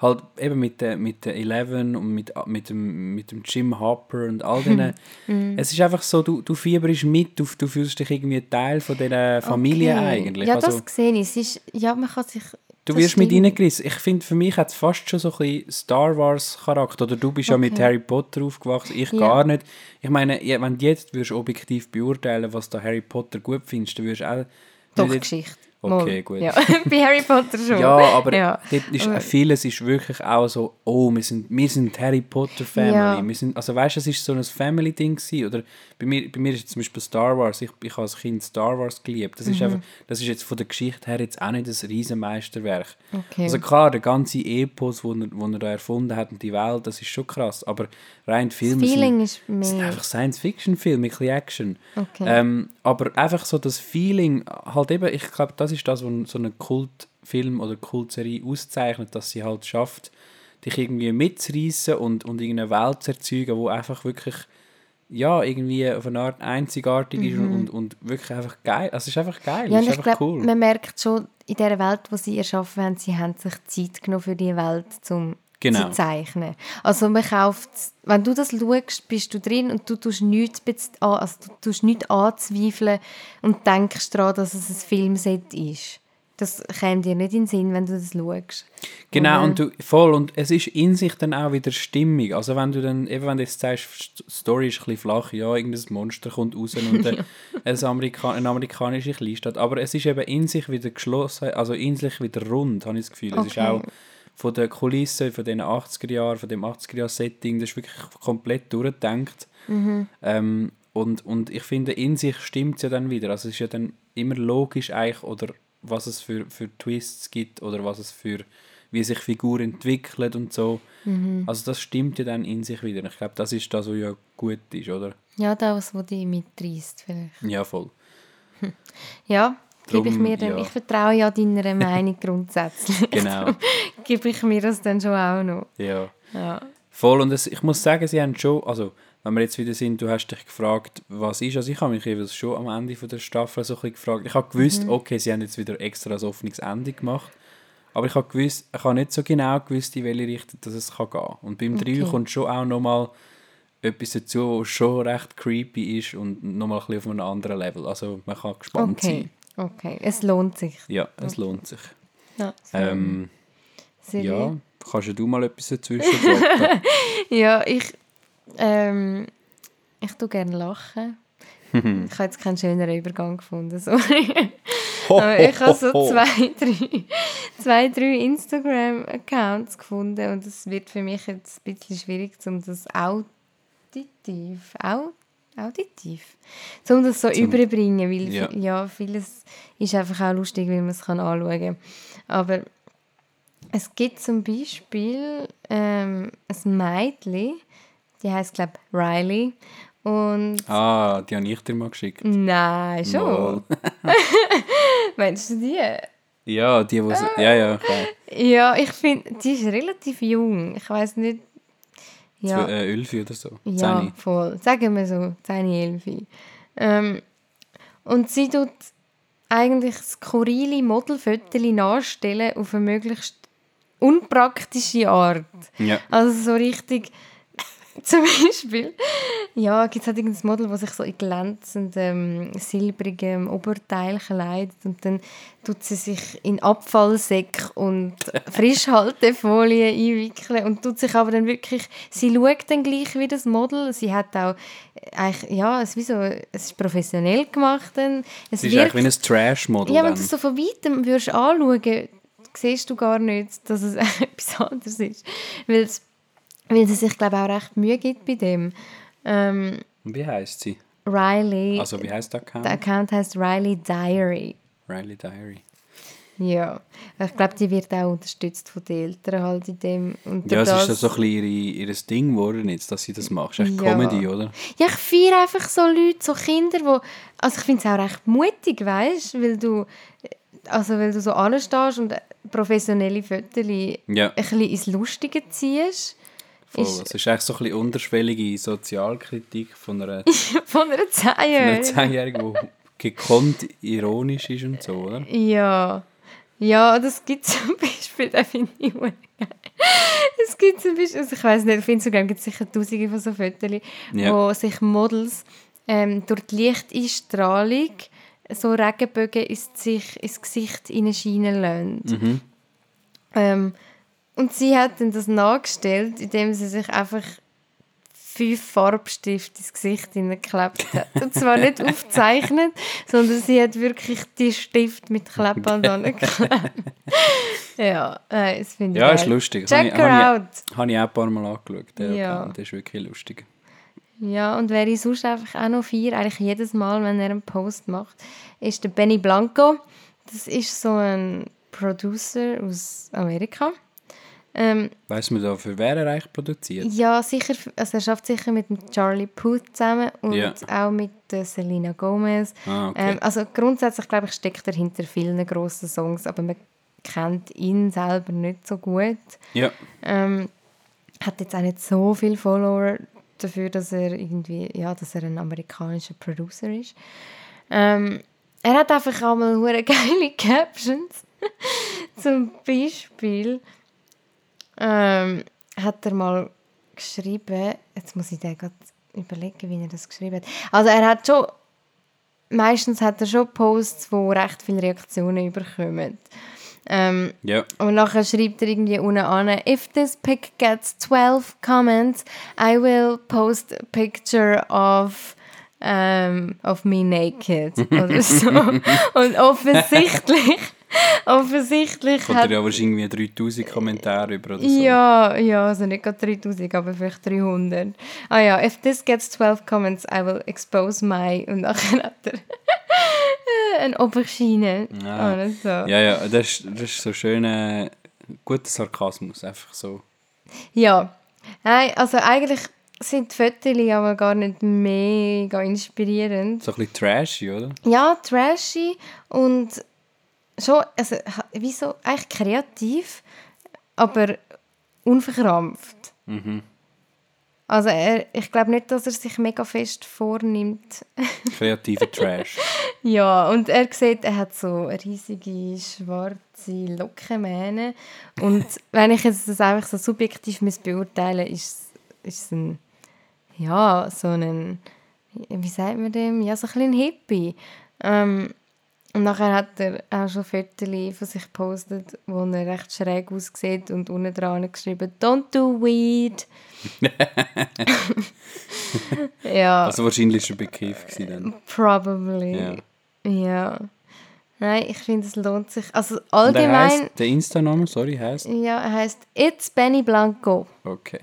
halt eben mit der, mit der Eleven und mit, mit, dem, mit dem Jim Hopper und all denen. Mhm. Es ist einfach so, du, du fieberst mit, du, du fühlst dich irgendwie Teil von dieser Familie Okay. eigentlich. Ja, also, das sehe ich. Es ist, ja, man kann sich... Du wirst mit reingerissen. Ich finde, für mich hat es fast schon so ein bisschen Star Wars Charakter. Oder du bist ja mit Okay. Harry Potter aufgewachsen, ich Ja. gar nicht. Ich meine, wenn du jetzt würdest objektiv beurteilen, was du Harry Potter gut findest, dann würdest du auch... Doch, Geschichte. Okay, Mal. gut. Ja, bei Harry Potter schon. Ja, aber Ja. ist, vieles ist wirklich auch so, oh, wir sind, wir sind Harry Potter Family. Ja. Wir sind, also weißt du, es ist so ein Family-Ding. Oder bei mir, bei mir ist es zum Beispiel Star Wars. Ich, ich habe als Kind Star Wars geliebt. Das Mhm. ist einfach, das ist jetzt von der Geschichte her jetzt auch nicht ein Riesenmeisterwerk. Okay. Also klar, der ganze Epos, den er, er da erfunden hat und die Welt, das ist schon krass. Aber rein das Filme sind, Feeling ist sind mehr... einfach Science-Fiction-Filme, ein bisschen Action. Okay. Ähm, aber einfach so das Feeling, halt eben, ich glaube, das ist das, was so einen Kultfilm oder Kultserie auszeichnet, dass sie halt schafft, dich irgendwie mitzureissen und, und irgendeine Welt zu erzeugen, wo einfach wirklich, ja, irgendwie auf eine Art einzigartig ist und, und wirklich einfach geil. Also es ist einfach geil, Mhm. Ja, es ist ich einfach glaube, cool. man merkt schon in der Welt, die sie erschaffen haben, sie haben sich Zeit genommen für die Welt zum Genau. zu zeichnen. Also man kauft, wenn du das schaust, bist du drin und du tust nichts, also du tust nichts anzweifeln und denkst daran, dass es ein Filmset ist. Das käme dir nicht in den Sinn, wenn du das schaust. Genau, Oder? und du, voll, und es ist in sich dann auch wieder stimmig. Also wenn du dann, eben wenn du jetzt sagst, die Story ist ein bisschen flach, ja, irgendein Monster kommt raus und eine, eine, Amerika eine amerikanische Kleinstadt, aber es ist eben in sich wieder geschlossen, also in sich wieder rund, habe ich das Gefühl. Es ist Okay. auch von der Kulisse, von den 80er Jahren, von dem 80er Jahr Setting, das ist wirklich komplett durchgedacht. Ähm, und, und ich finde, in sich stimmt es ja dann wieder. Also es ist ja dann immer logisch eigentlich, oder was es für, für Twists gibt oder was es für, wie sich Figuren entwickelt und so. Also das stimmt ja dann in sich wieder. Ich glaube, das ist das, was ja gut ist, oder? Ja, das, was dich mitreißt vielleicht. Ja, voll. Ja, gebe ich mir dann, ja. ich vertraue ja deiner Meinung grundsätzlich. Genau. gebe ich mir das dann schon auch noch. Ja. Ja. Voll, und es, ich muss sagen, sie haben schon, also wenn wir jetzt wieder sind, du hast dich gefragt, was ist, also ich habe mich jeweils schon am Ende von der Staffel so ein bisschen gefragt, ich habe gewusst, Mhm. okay, sie haben jetzt wieder extra ein offenes Ende gemacht, aber ich habe gewusst, ich habe nicht so genau gewusst, in welche Richtung das es kann gehen. Und beim 3 Okay. kommt schon auch nochmal etwas dazu, was schon recht creepy ist und nochmal ein bisschen auf einem anderen Level. Also man kann gespannt Okay, okay. Es lohnt sich. Ja, es lohnt sich. Ja, Ähm, ja, kannst du mal etwas dazwischen? Ja, ich, ähm, ich tue gerne lachen. ich habe jetzt keinen schöneren Übergang gefunden, sorry. Aber ich habe so zwei, drei, zwei, drei Instagram-Accounts gefunden und es wird für mich jetzt ein bisschen schwierig, um das auditiv, au, auditiv, um das so überbringen, weil Ja. ja. vieles ist einfach auch lustig, weil man es kann anschauen kann. Aber es gibt zum Beispiel ähm, ein Mädchen, die heißt glaube Riley und Ah, die habe ich dir mal geschickt. nein, schon. Meinst du die? Ja, die, die... Ah. Ja, ja, klar. Ja, ich finde, die ist relativ jung. Ich weiß nicht. Ja. Ja, Äh, Ölfi oder so. ja Zehni. voll. Sagen wir so, 10, 11. Ähm, und sie tut eigentlich skurrile Modelfotos nachstellen auf eine möglichst unpraktische Art. Ja. Also so richtig, zum Beispiel, ja, gibt es halt irgendein Model, das sich so in glänzendem, silbrigem Oberteil kleidet und dann tut sie sich in Abfallsäcke und Frischhaltefolie einwickeln und tut sich aber dann wirklich, sie schaut dann gleich wie das Model, sie hat auch, äh, eigentlich, ja, es ist wie so, es ist professionell gemacht dann. Es Es ist eigentlich wie ein Trash-Model ja, wenn du es so von weitem würdest anschauen, siehst du gar nicht, dass es etwas anderes ist. Weil, es, weil sie sich, glaube ich, auch recht Mühe gibt bei dem. Ähm, Und Wie heisst sie? Riley, Also, wie heisst der Account? der Account heißt Riley Diary. Riley Diary. Ja, ich glaube, die wird auch unterstützt von den Eltern halt in dem. Und Ja, es durch ist das- so ein bisschen ihr, ihr Ding geworden jetzt, dass sie das macht. Echt Ja. Comedy, oder? Ja, ich feiere einfach so Leute, so Kinder, wo, also ich finde es auch recht mutig, weißt, weil du, also weil du so anstehst und professionelle Fotos Ja. ein bisschen ins Lustige ziehst. Voll. Ist- Es ist eigentlich so ein bisschen unterschwellige Sozialkritik von einer, Von einer von einer Zehnjährigen. Zehnjährigen, die gekonnt ironisch ist und so, oder? Ja. Ja, das gibt zum Beispiel, das finde ich. Es gibt zum Beispiel, also ich weiß nicht, auf Instagram gibt es sicher tausende von so Fotos, Ja. wo sich Models ähm, durch die Lichteinstrahlung so Regenbögen ins, sich, ins Gesicht hineinscheinen lassen. Mhm. Ähm, und sie hat dann das nachgestellt, indem sie sich einfach fünf Farbstifte ins Gesicht hineingeklebt hat. Und zwar nicht aufgezeichnet, sondern sie hat wirklich die Stift mit Klebband angeklebt. ja, äh, das finde ich Ja, geil. ist lustig. Check her out. Habe ich auch ein paar Mal angeschaut. Der Ja. Der ist wirklich lustig. Ja, und wer ich sonst einfach auch noch feiere, eigentlich jedes Mal, wenn er einen Post macht, ist der Benny Blanco. Das ist so ein Producer aus Amerika. Ähm, man da, für wer er eigentlich produziert? Ja, sicher. Also er schafft sicher mit dem Charlie Puth zusammen und Ja. auch mit der Selena Gomez. Ah, okay. ähm, also grundsätzlich glaube ich steckt er hinter vielen grossen Songs, aber man kennt ihn selber nicht so gut. Ja. Ähm, hat jetzt auch nicht so viele Follower dafür, dass er irgendwie, ja, dass er ein amerikanischer Producer ist. Ähm, er hat einfach einmal hure geile Captions. Zum Beispiel ähm, hat er mal geschrieben, jetzt muss ich gerade überlegen, wie er das geschrieben hat. Also er hat schon, meistens hat er schon Posts, wo recht viele Reaktionen überkommen. Ähm, Ja. und nachher schreibt er irgendwie unten an, if this pic gets 12 comments, I will post a picture of, um, of me naked. Oder so. Und offensichtlich, offensichtlich Kommt hat... er ja wahrscheinlich irgendwie 3000 Kommentare über oder so. Ja, ja, also nicht gerade 3000, aber vielleicht 300. Ah ja, if this gets 12 comments, I will expose my... Und nachher hat er eine Aubergine. Ah. Oder so. Ja, ja, das ist, das ist so schöner, guter Sarkasmus, einfach so. Ja, Nein, also eigentlich sind die Fotos aber gar nicht mega inspirierend. So ein bisschen trashy, oder? Ja, trashy und schon, also wie so, eigentlich kreativ, aber unverkrampft. Also er, ich glaube nicht, dass er sich mega fest vornimmt. Kreativer Trash. Ja, und er sieht, er hat so riesige schwarze Lockenmähne. Und wenn ich jetzt das einfach so subjektiv beurteilen muss, ist, es- ist es ein ja, so einen, wie sagt man dem? Ja, so ein bisschen Hippie. Ähm, und nachher hat er auch schon Fotos von sich gepostet, wo er recht schräg aussieht und unten dran geschrieben «Don't do weed». ja. Also wahrscheinlich schon bekifft dann. Probably. Ja. ja. Nein, ich finde, es lohnt sich. Also er allgemein... heisst, der Insta-Name, sorry, heisst? Ja, er heisst «It's Benny Blanco». Okay.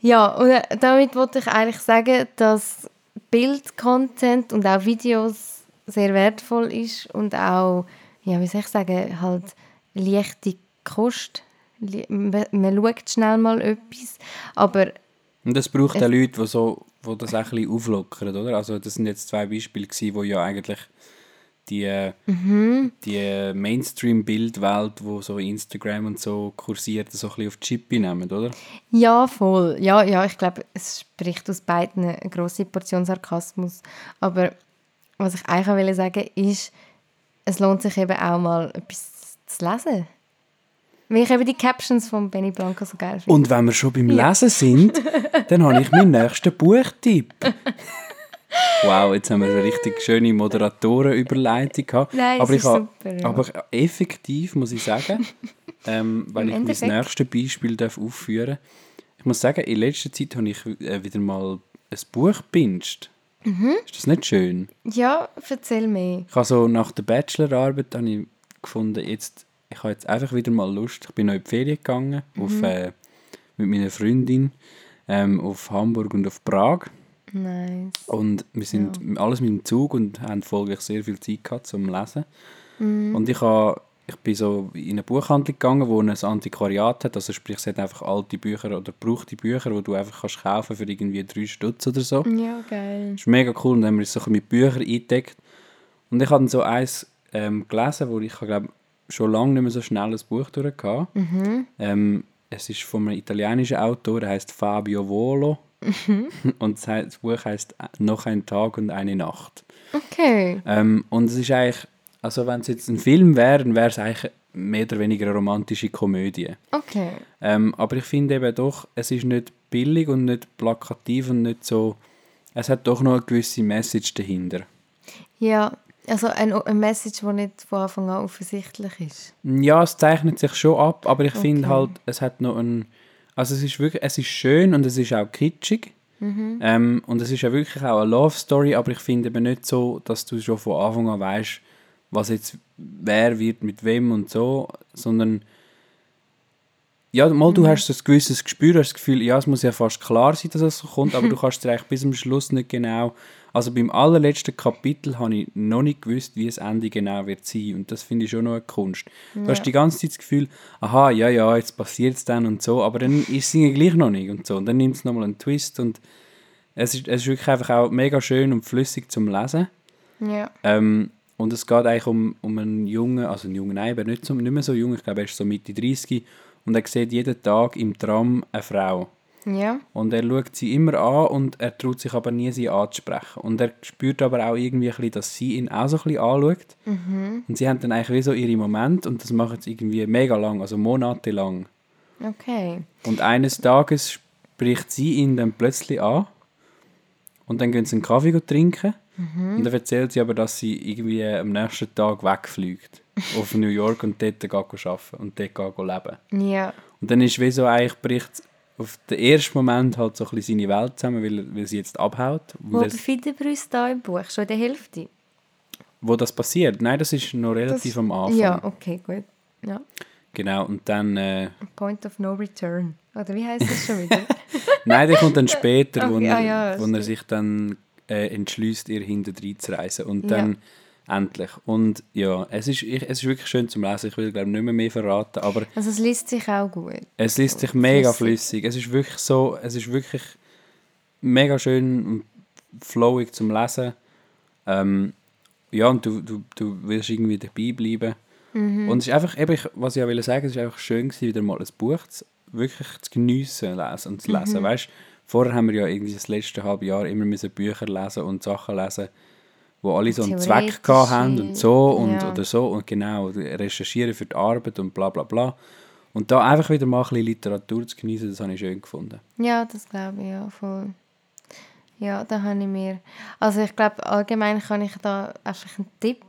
Ja, und äh, damit wollte ich eigentlich sagen, dass Bildcontent und auch Videos sehr wertvoll ist und auch, ja, wie soll ich sagen, halt leichte Kost. Man, man schaut schnell mal etwas, aber Und es braucht auch Leute, die, so, die das auch ein bisschen auflockern, oder? Also das sind jetzt zwei Beispiele gewesen, wo ja eigentlich die, Mhm. die Mainstream-Bildwelt, wo so Instagram und so kursiert, so ein bisschen auf die Chippe nehmen, oder? ja, voll. Ja, ja, ich glaube, es spricht aus beiden eine grosse Portion Sarkasmus. Aber was ich eigentlich auch wollte sagen ist, es lohnt sich eben auch mal etwas zu lesen. Weil ich eben die Captions von Benny Blanco so geil finde. Und wenn wir schon beim Lesen sind, dann habe ich meinen nächsten Buchtipp. Wow, jetzt haben wir eine richtig schöne Moderatorenüberleitung gehabt. Nein, aber ich ist habe, super, ja. Aber effektiv muss ich sagen, ähm, weil Im ich mein nächstes Beispiel darf aufführen Ich muss sagen, in letzter Zeit habe ich äh, wieder mal ein Buch gebinged. Mhm. Ist das nicht schön? Ja, erzähl mir. Ich habe so nach der Bachelorarbeit habe ich gefunden, jetzt, ich habe jetzt einfach wieder mal Lust. Ich bin noch in die Ferien gegangen auf, Mhm. äh, mit meiner Freundin ähm, auf Hamburg und auf Prag. Nice. Und wir sind alles mit dem Zug und haben folglich sehr viel Zeit gehabt zum Lesen. Mhm. Und ich, habe, ich bin so in eine Buchhandlung gegangen, wo ein Antiquariat hat. Also sprich, es hat einfach alte Bücher oder gebrauchte Bücher, die du einfach kannst kaufen für irgendwie drei Stutz oder so. Ja, geil. Das ist mega cool und dann haben wir uns so mit Büchern eingedeckt. Und ich habe dann so eins ähm, gelesen, wo ich glaube schon lange nicht mehr so schnell ein Buch durch hatte. Ähm, es ist von einem italienischen Autor, der heißt Fabio Volo. und das, heißt, das Buch heißt Noch ein Tag und eine Nacht. Okay. Ähm, und es ist eigentlich, also wenn es jetzt ein Film wäre, dann wäre es eigentlich mehr oder weniger eine romantische Komödie. Okay. Ähm, aber ich finde eben doch, es ist nicht billig und nicht plakativ und nicht so. Es hat doch noch eine gewisse Message dahinter. Ja, also ein, ein Message, das nicht von Anfang an offensichtlich ist. Ja, es zeichnet sich schon ab, aber ich finde Okay. halt, es hat noch ein. Also es ist wirklich, es ist schön und es ist auch kitschig. Ähm, und es ist ja wirklich auch eine Love Story, aber ich finde eben nicht so, dass du schon von Anfang an weißt, was jetzt wer wird mit wem und so, sondern ja, mal du hast so ein gewisses Gespür, hast das Gefühl, ja, es muss ja fast klar sein, dass es so kommt, aber du kannst dir eigentlich bis zum Schluss nicht genau. Also beim allerletzten Kapitel habe ich noch nicht gewusst, wie das Ende genau wird sein und das finde ich schon noch eine Kunst. Du hast die ganze Zeit das Gefühl, aha, ja, ja, jetzt passiert es dann und so, aber dann ist es irgendwie gleich noch nicht und so. Und dann nimmt es nochmal einen Twist und es ist, es ist wirklich einfach auch mega schön und flüssig zum Lesen. Ja. Ähm, und es geht eigentlich um, um einen Jungen, also einen Jungen, nein, aber nicht, so, nicht mehr so jung, ich glaube, er ist so Mitte 30 und er sieht jeden Tag im Tram eine Frau. Ja. Und er schaut sie immer an und er traut sich aber nie, sie anzusprechen. Und er spürt aber auch irgendwie ein bisschen, dass sie ihn auch so ein bisschen anschaut. Und sie haben dann eigentlich wie so ihre Momente und das machen sie irgendwie mega lang, also monatelang. Okay. Und eines Tages spricht sie ihn dann plötzlich an und dann gehen sie einen Kaffee trinken und dann erzählt sie aber, dass sie irgendwie am nächsten Tag wegfliegt auf New York und dort geht arbeiten und dort geht leben. Ja. Und dann ist wie so eigentlich bricht auf den ersten Moment halt so ein bisschen seine Welt zusammen, weil, weil sie jetzt abhaut. Wo befinden wir uns da im Buch? Schon in der Hälfte? wo das passiert? Nein, das ist noch relativ Das- am Anfang. Ja, okay, gut. Ja. Genau, und dann... Äh, Point of no return. Oder wie heißt das schon wieder? Nein, der kommt dann später, wo, Okay, er, ah ja, wo er sich dann äh, entschließt, ihr hinterdrein zu reisen. Und Ja. dann endlich. Und ja, es ist, ich, es ist wirklich schön zum Lesen. Ich will, glaube nicht mehr, mehr verraten, aber Also es liest sich auch gut. es liest sich mega Flüssig. flüssig. Es ist wirklich so, es ist wirklich mega schön und flowig zum Lesen. Ähm, ja, und du, du, du willst irgendwie dabei bleiben. Und es ist einfach, eben, was ich auch will sagen, es ist einfach schön gewesen, wieder mal ein Buch zu, wirklich zu geniessen lesen und zu lesen. Weißt, vorher haben wir ja irgendwie das letzte halbe Jahr immer müssen Bücher lesen und Sachen lesen, wo alle so einen Zweck haben und so und ja. oder so und genau, recherchieren für die Arbeit und bla bla bla. Und da einfach wieder mal ein bisschen Literatur zu genießen, das habe ich schön gefunden. Ja, das glaube ich, ja, voll. Ja, da habe ich mir... Also ich glaube, allgemein kann ich da einfach einen Tipp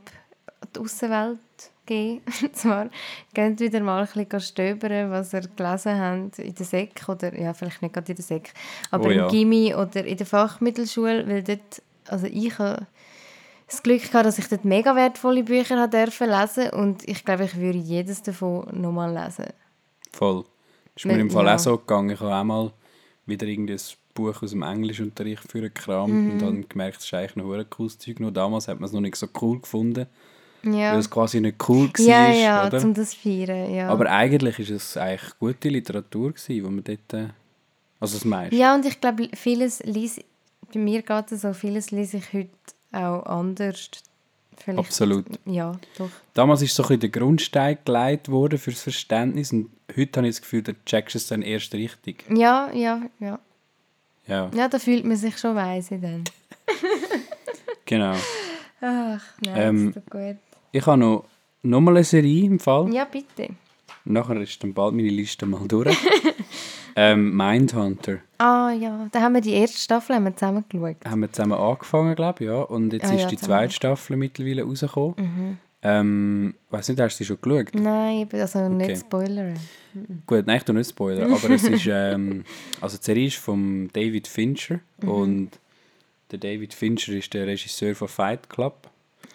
an die Außenwelt geben. Und zwar, geht wieder mal ein bisschen stöbern, was ihr gelesen habt in der Sek oder, ja, vielleicht nicht gerade in der Sek, aber Oh ja. im Gimmi oder in der Fachmittelschule, weil dort, also ich habe das Glück gehabt, dass ich dort mega wertvolle Bücher dürfen lesen und ich glaube, ich würde jedes davon nochmal lesen. Voll. Ist mir im Fall ja. auch so gegangen. Ich habe auch mal wieder irgendein Buch aus dem Englischunterricht für gekramt Mhm. und dann gemerkt, es ist eigentlich ein cooles Zeug. Nur damals hat man es noch nicht so cool gefunden, Ja, weil es quasi nicht cool war. ja, ja, oder? zum das feiern, ja. Aber eigentlich ist es eigentlich gute Literatur gewesen, wo man dort... Äh, also das meiste. Ja, und ich glaube, vieles lies, bei mir geht es so, vieles lese ich heute auch anders. Vielleicht, Absolut. Ja, doch. Damals ist so ein bisschen der Grundstein gelegt worden fürs Verständnis und heute habe ich das Gefühl, da checkst du es dann erst richtig. Ja, ja, ja. Ja, Ja, da fühlt man sich schon weise dann. genau. Ach, nein, Ähm, ist doch gut. Ich habe noch, noch mal eine Serie im Fall. Ja, bitte. Nachher ist dann bald meine Liste mal durch. ähm, Mindhunter. Ah ja, da haben wir die erste Staffel haben wir zusammen geschaut. Haben wir zusammen angefangen, glaube ich, ja. Und jetzt Ah, ist ja, die zusammen. Mhm. zweite Staffel mittlerweile rausgekommen. Ähm, weiß nicht, hast du sie schon geschaut? Nein, also Okay. nicht spoilern. Gut, nein, ich tu nicht spoilern, aber es ist, ähm, also die Serie ist von David Fincher Mhm. und der David Fincher ist der Regisseur von Fight Club.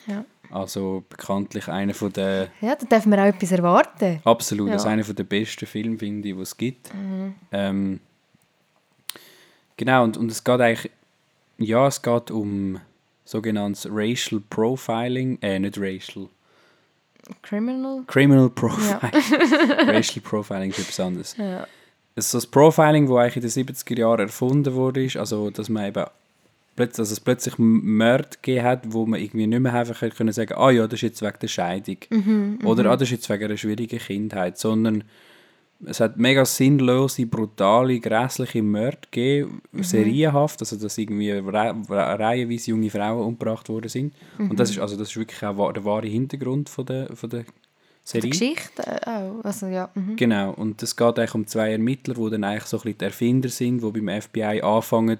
Ja. Also bekanntlich einer von der, ja, da dürfen wir auch etwas erwarten. absolut, Ja. das ist einer von der besten Filme, finde ich, die es gibt. Ähm, genau, und, und es geht eigentlich, ja, es geht um sogenanntes Racial Profiling, äh, nicht Racial, Criminal? Criminal Profiling. Racial Profiling ist etwas anderes. Ja. Es ist das Profiling, das eigentlich in den 70er Jahren erfunden wurde, also dass man eben plötzlich, dass es plötzlich Mörder gegeben hat, wo man irgendwie nicht mehr einfach können sagen, ah ja, das ist jetzt wegen der Scheidung. Oder ah, das ist jetzt wegen einer schwierigen Kindheit, sondern es hat mega sinnlose, brutale, grässliche Mörder gegeben, serienhaft, also dass irgendwie re re reihenweise junge Frauen umgebracht worden sind. Und das ist, also das ist wirklich auch der wahre Hintergrund von der, von der Die Serie. Geschichte äh, auch. Also ja. Mhm. Genau, und es geht eigentlich um zwei Ermittler, die dann eigentlich so ein bisschen die Erfinder sind, die beim FBI anfangen,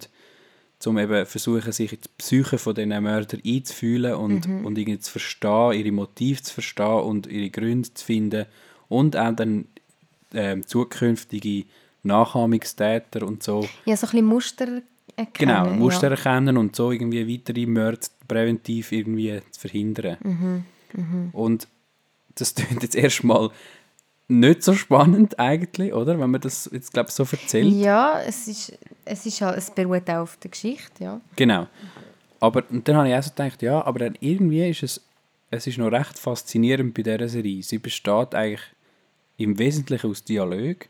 um eben versuchen, sich in die Psyche von diesen Mördern einzufühlen und, und irgendwie zu verstehen, ihre Motive zu verstehen und ihre Gründe zu finden und auch dann ähm, zukünftige Nachahmungstäter und so Ja, so ein bisschen Muster erkennen. genau, Muster ja. erkennen und so irgendwie weitere Morde präventiv irgendwie zu verhindern. Mhm, Und das klingt jetzt erstmal nicht so spannend eigentlich, oder? Wenn man das jetzt, glaube so erzählt. Ja, es ist, es ist halt, es beruht auch auf der Geschichte, ja. Genau. Aber und dann habe ich auch so gedacht, ja, aber dann irgendwie ist es, es ist noch recht faszinierend bei dieser Serie. Sie besteht eigentlich im Wesentlichen aus Dialog.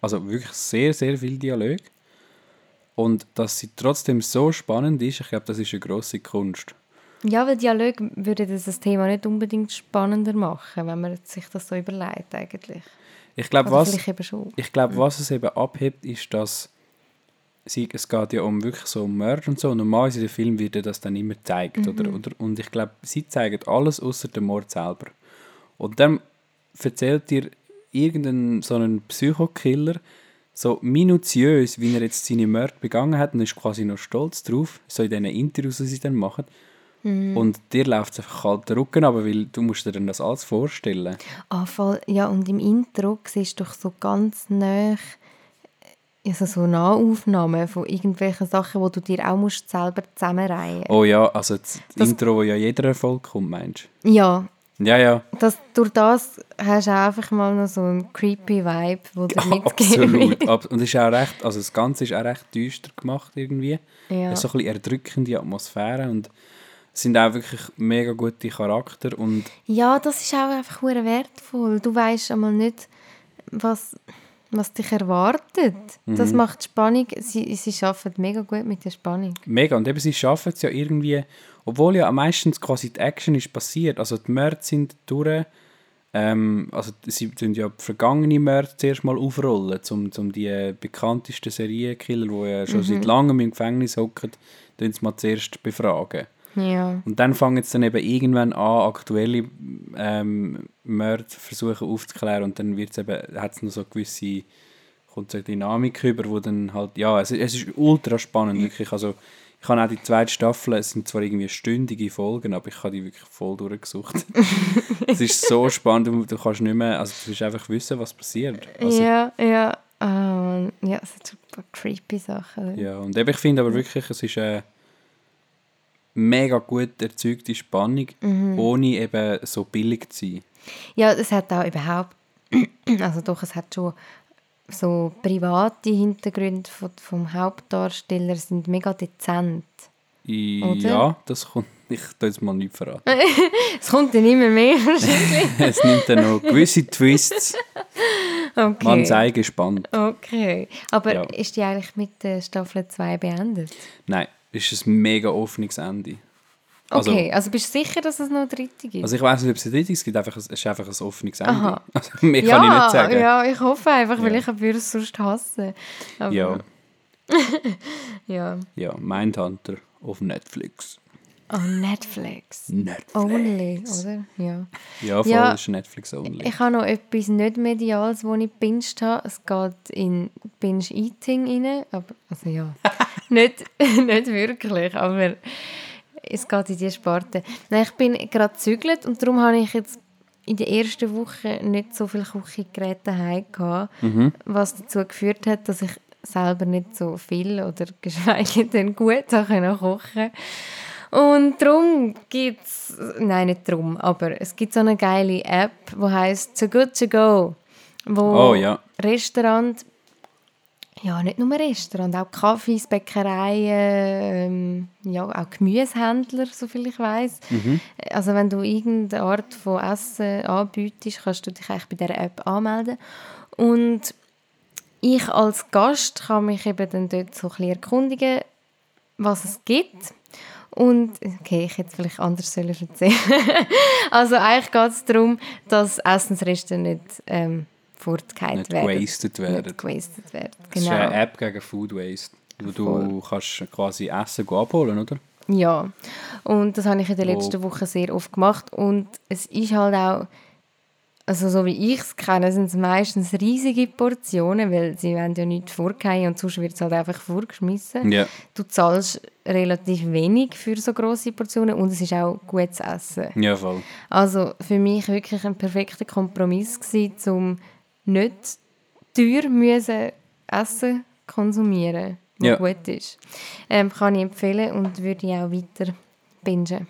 Also wirklich sehr, sehr viel Dialog. Und dass sie trotzdem so spannend ist, ich glaube, das ist eine grosse Kunst. Ja, weil Dialog würde das, das Thema nicht unbedingt spannender machen, wenn man sich das so überlegt eigentlich. Ich glaube, was, ich glaube, was es eben abhebt, ist, dass sie, es geht ja um wirklich so um Mörder und so. Normalerweise in den Film wird das dann immer gezeigt. Oder, oder, und ich glaube, sie zeigen alles außer dem Mord selber. Und dann erzählt dir irgendein so ein Psychokiller so minutiös, wie er jetzt seine Mörder begangen hat und ist quasi noch stolz drauf, so in diesen Interviews, die sie dann machen. Und dir läuft es einfach kalt den Rücken aber weil du musst dir dann das alles vorstellen. Ah, voll. Ja, und im Intro siehst du doch so ganz nah also so Nahaufnahmen von irgendwelchen Sachen, die du dir auch musst selber zusammenreihen Oh ja, also das, Das- Intro, wo ja jeder Erfolg kommt, meinst Ja, du? Ja, ja, das, durch das hast du auch einfach mal noch so einen creepy Vibe, wo dir mitgegeben absolut. wird. Ab- Und ist auch recht, also das Ganze ist auch recht düster gemacht irgendwie. Ja. Es ist so ein bisschen erdrückende Atmosphäre und sind auch wirklich mega gute Charakter und Ja, das ist auch einfach hure wertvoll. Du weißt einmal nicht, was, was dich erwartet. Das Mhm. macht Spannung. Sie, sie arbeiten mega gut mit der Spannung. mega. Und eben, sie schaffen es ja irgendwie, obwohl ja meistens quasi die Action ist passiert, also die Mörder sind durch, ähm, also sie tun ja vergangene Mörder zuerst mal aufrollen, um, um die bekanntesten Serienkiller, die ja schon seit langem im Gefängnis hocken, tun sie mal zuerst befragen. Ja. Und dann fangen sie dann eben irgendwann an, aktuelle ähm, Mörder versuchen aufzuklären und dann wird's eben, hat es noch so gewisse, kommt so eine Dynamik über, wo dann halt, ja, es, es ist ultra spannend, wirklich, also Ich habe auch die zweite Staffel, es sind zwar irgendwie stündige Folgen, aber ich habe die wirklich voll durchgesucht. es ist so spannend, du, du kannst nicht mehr, also du willst einfach wissen, was passiert. Also, ja, ja. Ah, ja, es sind super creepy Sachen. Ja, und eben, ich finde aber wirklich, es ist eine mega gut erzeugte Spannung, Mhm. ohne eben so billig zu sein. Ja, es hat auch überhaupt, also doch, es hat schon so private Hintergründe vom, vom Hauptdarsteller sind mega dezent. Oder? ja, das kommt, ich tue jetzt mal nicht verraten. Es kommt dann immer mehr wahrscheinlich. es nimmt dann noch gewisse Twists. Man Okay. sei gespannt. Okay. Aber Ja. ist die eigentlich mit der Staffel 2 beendet? Nein, es ist ein mega offenes Ende. Also- Okay, also, bist du sicher, dass es noch eine dritte gibt? Also ich weiß nicht, ob es ein drittes gibt, einfach, es ist einfach ein offenes Ende. Aha. Also, mehr ja, kann ich nicht sagen. ja, ich hoffe einfach, weil Ja. ich würde es sonst hassen. Aber, ja, ja. ja, Mindhunter auf Netflix. Oh, Netflix. Netflix. Only, oder? Ja. Ja, voll, Ja. ist Netflix only. Ich habe noch etwas nicht Mediales, das ich gebinged habe. Es geht in Binge-Eating rein. Aber, also ja, nicht, nicht wirklich, aber es geht in diese Sparte. Nein, ich bin gerade gezügelt und darum habe ich jetzt in der ersten Woche nicht so viele Küchengeräte daheim gehabt, was dazu geführt hat, dass ich selber nicht so viel oder geschweige denn gut kochen und darum gibt es, nein, nicht darum, aber es gibt so eine geile App, die heißt So Good To Go, wo Oh, ja. Restaurant, ja, nicht nur Restaurant, auch Kaffees, Bäckereien, ähm, ja, auch Gemüsehändler, soviel ich weiß. Also wenn du irgendeine Art von Essen anbietest, kannst du dich eigentlich bei dieser App anmelden. Und ich als Gast kann mich eben dann dort so ein bisschen erkundigen, was es gibt. Und, okay, ich hätte es vielleicht anders sollen erzählen Also eigentlich geht es darum, dass Essensreste nicht ähm, fortgehalten Nicht werden. gewastet werden. Nicht gewastet werden, Das ist genau. eine App gegen Food Waste. Wo du kannst quasi Essen abholen, oder? Ja, und das habe ich in der letzten Woche sehr oft gemacht. Und es ist halt auch, also so wie ich es kenne, sind es meistens riesige Portionen, weil sie werden ja nicht vorgehen und sonst wird es halt einfach vorgeschmissen. Ja. Du zahlst relativ wenig für so große Portionen und es ist auch gutes Essen. Ja, voll. Also für mich wirklich ein perfekter Kompromiss gewesen, um nicht teuer müssen Essen konsumieren, was Ja. gut ist. Ähm, kann ich empfehlen und würde ich auch weiter bingen.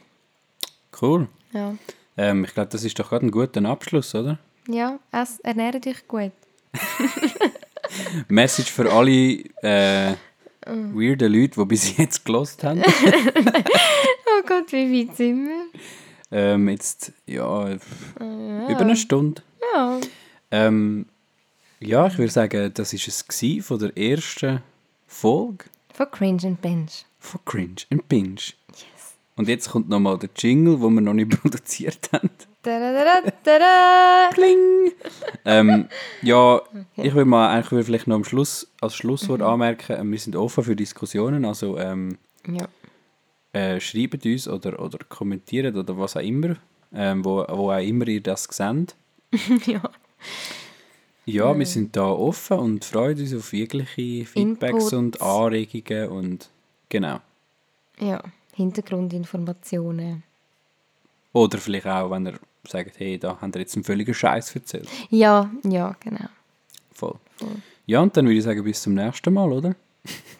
Cool. Ja, Ähm, ich glaube, das ist doch gerade ein guter Abschluss, oder? ja ess, ernähre dich gut. Message für alle äh, Mm. weirden Leute, die bis jetzt gelost haben. Oh Gott, wie weit sind wir? ähm, jetzt, ja, über eine Stunde. Ja. Ähm, ja, ich würde sagen, das war es von der ersten Folge Von Cringe and Binge. von Cringe and Binge. Und jetzt kommt nochmal der Jingle, den wir noch nicht produziert haben. Tadadadadada. Pling! ähm, ja, ich will mal eigentlich will vielleicht noch am Schluss, als Schlusswort anmerken, äh, wir sind offen für Diskussionen, also ähm, Ja. äh, schreibt uns oder, oder kommentiert oder was auch immer, ähm, wo, wo auch immer ihr das seht. ja. Ja, wir sind da offen und freuen uns auf jegliche Feedbacks Inputs. und Anregungen und genau. ja. Hintergrundinformationen. Oder vielleicht auch, wenn er sagt, hey, da haben ihr jetzt einen völligen Scheiß erzählt. Ja, ja, genau. Voll. Voll. Ja, und dann würde ich sagen, bis zum nächsten Mal, oder?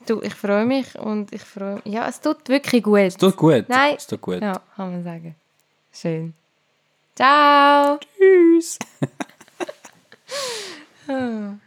du, ich freue mich und ich freue mich. Ja, es tut wirklich gut. Es tut gut. Nein. Es tut gut. Ja, kann man sagen. Schön. Ciao. Tschüss.